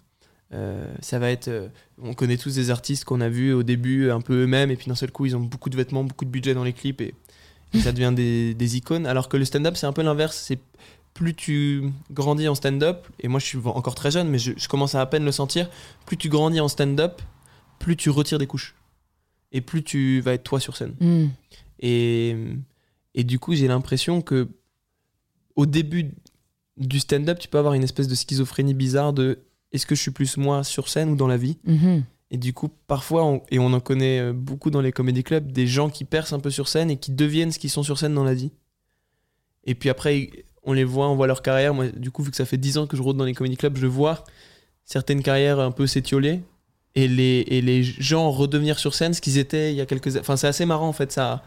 euh, ça va être. euh, on connaît tous des artistes qu'on a vus au début un peu eux-mêmes, et puis d'un seul coup, ils ont beaucoup de vêtements, beaucoup de budget dans les clips, et, et ça devient des, des icônes. Alors que le stand-up, c'est un peu l'inverse. C'est plus tu grandis en stand-up, et moi je suis encore très jeune, mais je, je commence à à peine le sentir. Plus tu grandis en stand-up, plus tu retires des couches. Et plus tu vas être toi sur scène. Hmm. Et, et du coup, j'ai l'impression que au début du stand-up, tu peux avoir une espèce de schizophrénie bizarre de est-ce que je suis plus moi sur scène ou dans la vie Mhm. Et du coup, parfois, on- et on en connaît euh, beaucoup dans les comédie clubs, des gens qui percent un peu sur scène et qui deviennent ce qu'ils sont sur scène dans la vie. Et puis après, on les voit, on voit leur carrière. Moi, du coup, vu que ça fait 10 ans que je rôde dans les comédie clubs, je vois certaines carrières un peu s'étioler et les, et les gens redevenir sur scène ce qu'ils étaient il y a quelques années. Enfin, c'est assez marrant en fait ça.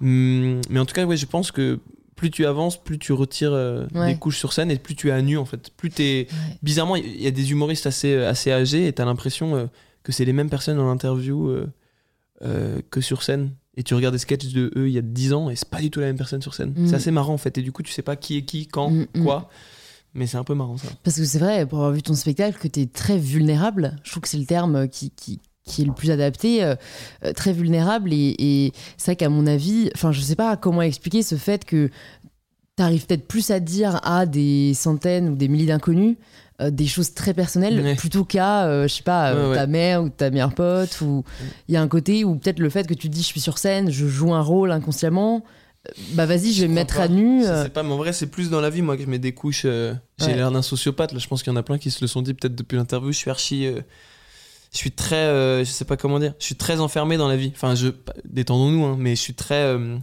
Hum, Mais en tout cas, ouais, je pense que plus tu avances, plus tu retires euh, Ouais. des couches sur scène et plus tu es à nu en fait. Plus t'es. Ouais. Bizarrement, il y a des humoristes assez, assez âgés et t'as l'impression euh, que c'est les mêmes personnes en interview euh, euh, que sur scène. Et tu regardes des sketchs de eux il y a 10 ans et c'est pas du tout la même personne sur scène. Mm. C'est assez marrant en fait. Et du coup, tu sais pas qui est qui, quand, Mm, mm. quoi. Mais c'est un peu marrant ça. Parce que c'est vrai, pour avoir vu ton spectacle, que tu es très vulnérable. Je trouve que c'est le terme qui, qui, qui est le plus adapté. euh, euh, très vulnérable. Et, et c'est vrai qu'à mon avis, enfin, je sais pas comment expliquer ce fait que tu arrives peut-être plus à dire à des centaines ou des milliers d'inconnus euh, des choses très personnelles Ouais. plutôt qu'à, euh, je sais pas, Ouais, ouais. ta mère ou ta meilleure pote. Ou il y a un côté où peut-être le fait que tu te dis je suis sur scène, je joue un rôle inconsciemment. Bah vas-y, je vais me mettre pas. à nu. Sais pas, mais en vrai, c'est plus dans la vie, moi, que je mets des couches. J'ai l'air d'un sociopathe. Là, je pense qu'il y en a plein qui se le sont dit peut-être depuis l'interview. Je suis archi. Je suis très, euh, je sais pas comment dire, je suis très enfermé dans la vie. Enfin, je, détendons-nous, hein, mais je suis très euh,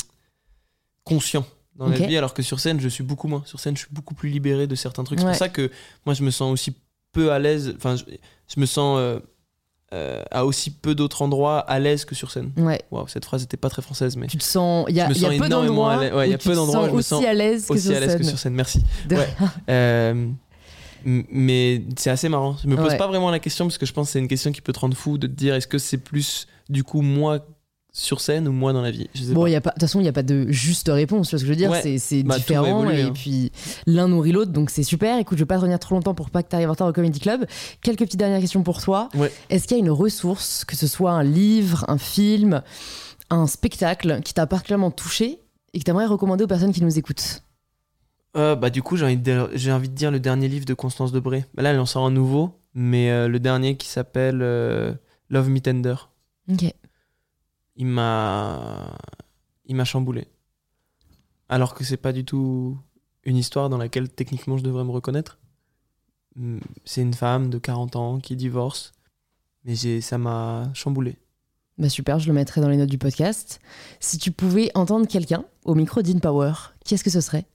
conscient dans la vie, alors que sur scène, je suis beaucoup moins. Sur scène, je suis beaucoup plus libéré de certains trucs. C'est pour ça que moi, je me sens aussi peu à l'aise. Enfin, je, je me sens euh, euh, à aussi peu d'autres endroits à l'aise que sur scène. Ouais. Waouh, cette phrase était pas très française, mais Tu te sens. Il y a, Je me il y a peu d'endroits. Ouais, il y a peu d'endroits où je me aussi sens à l'aise que aussi sur à l'aise que scène. sur scène. Merci. De Ouais. Euh, mais c'est assez marrant. Je me pose Ouais. pas vraiment la question parce que je pense que c'est une question qui peut te rendre fou de te dire est-ce que c'est plus du coup moi sur scène ou moi dans la vie? Je sais Bon, pas. il y a pas. De toute façon, il n'y a pas de juste réponse. Tu vois ce que je veux dire? Ouais. C'est Bah, différent et hein. puis l'un nourrit l'autre, donc c'est super. Écoute, je vais pas te revenir trop longtemps pour pas que tu arrives en retard au Comedy Club. Quelques petites dernières questions pour toi. Ouais. Est-ce qu'il y a une ressource, que ce soit un livre, un film, un spectacle, qui t'a particulièrement touché et que tu aimerais recommander aux personnes qui nous écoutent? Euh, bah du coup j'ai envie, de dire, j'ai envie de dire le dernier livre de Constance Debré. Bah, là elle en sort un nouveau, mais euh, le dernier qui s'appelle euh, Love Me Tender. Ok. Il m'a, il m'a chamboulé. Alors que c'est pas du tout une histoire dans laquelle techniquement je devrais me reconnaître. Hmm, C'est une femme de 40 ans qui divorce, mais j'ai, ça m'a chamboulé. Bah super, je le mettrai dans les notes du podcast. Si tu pouvais entendre quelqu'un au micro d'InPower, qui est-ce que ce serait?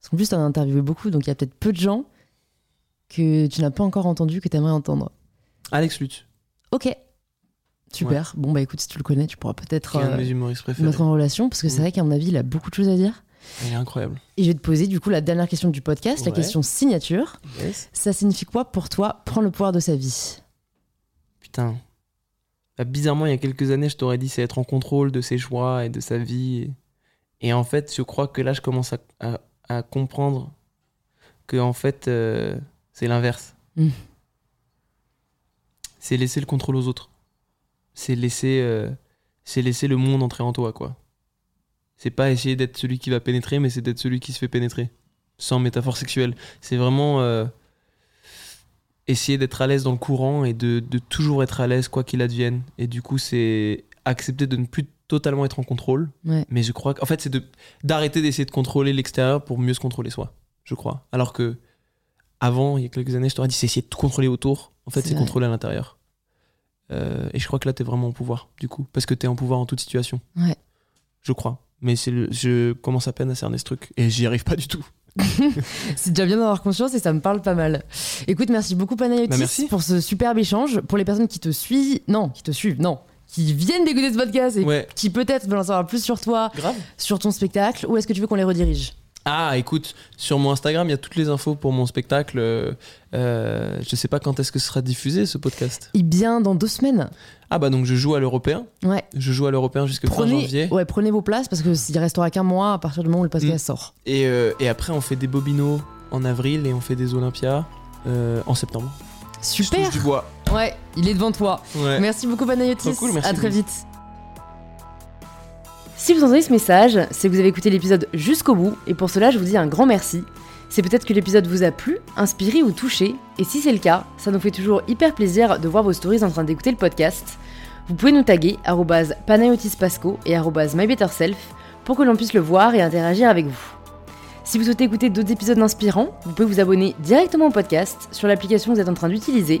Parce qu'en plus, tu en as interviewé beaucoup, donc il y a peut-être peu de gens que tu n'as pas encore entendu, que tu aimerais entendre. Alex Lutz, Ok. Super. Bon, bah écoute, si tu le connais, tu pourras peut-être euh, mettre en relation, parce que c'est Mm. vrai qu'à mon avis, il a beaucoup de choses à dire. Il est incroyable. Et je vais te poser du coup la dernière question du podcast, la question signature. Yes. Ça signifie quoi pour toi prendre le pouvoir de sa vie? Putain. Bah, bizarrement, il y a quelques années, je t'aurais dit c'est être en contrôle de ses choix et de sa vie. Et, et en fait, je crois que là, je commence à, à- à comprendre que en fait, euh, c'est l'inverse. Mm. C'est laisser le contrôle aux autres. C'est laisser, euh, c'est laisser le monde entrer en toi, quoi. C'est pas essayer d'être celui qui va pénétrer, mais c'est d'être celui qui se fait pénétrer. Sans métaphore sexuelle. C'est vraiment euh, essayer d'être à l'aise dans le courant et de, de toujours être à l'aise quoi qu'il advienne. Et du coup, c'est accepter de ne plus totalement être en contrôle. Ouais. Mais je crois qu'en fait, c'est de, d'arrêter d'essayer de contrôler l'extérieur pour mieux se contrôler soi. Je crois. Alors que avant, il y a quelques années, je t'aurais dit c'est essayer de tout contrôler autour. En fait, C'est contrôler à l'intérieur. Euh, et je crois que là, t'es vraiment en pouvoir, du coup. Parce que t'es en pouvoir en toute situation. Ouais. Je crois. Mais c'est le- je commence à peine à cerner ce truc. Et j'y arrive pas du tout. C'est déjà bien d'avoir conscience et ça me parle pas mal. Écoute, merci beaucoup Panayotis Bah, merci. pour ce superbe échange. Pour les personnes qui te suivent, non, qui te suivent, non, qui viennent d'écouter ce podcast et Ouais. qui peut-être veulent en savoir plus sur toi, Grave. sur ton spectacle, où est-ce que tu veux qu'on les redirige? Ah, écoute, sur mon Instagram, il y a toutes les infos pour mon spectacle. Euh, euh, je sais pas quand est-ce que ce sera diffusé ce podcast. Eh bien, dans deux semaines. Ah bah donc je joue à l'européen. Ouais. Je joue à l'européen jusqu'à fin janvier. ouais, prenez vos places parce que s'il restera qu'un mois à partir du moment où le podcast Mm. sort. Et, euh, et après on fait des bobinos en avril et on fait des Olympias euh, en septembre. Je Super. touche du bois. Ouais, il est devant toi. Ouais. Merci beaucoup Panayotis. Trop cool, merci, à très vite. Si vous entendez ce message, c'est que vous avez écouté l'épisode jusqu'au bout, et pour cela, je vous dis un grand merci. C'est peut-être que l'épisode vous a plu, inspiré ou touché, et si c'est le cas, ça nous fait toujours hyper plaisir de voir vos stories en train d'écouter le podcast. Vous pouvez nous taguer panayotispasco et mybetterself pour que l'on puisse le voir et interagir avec vous. Si vous souhaitez écouter d'autres épisodes inspirants, vous pouvez vous abonner directement au podcast sur l'application que vous êtes en train d'utiliser.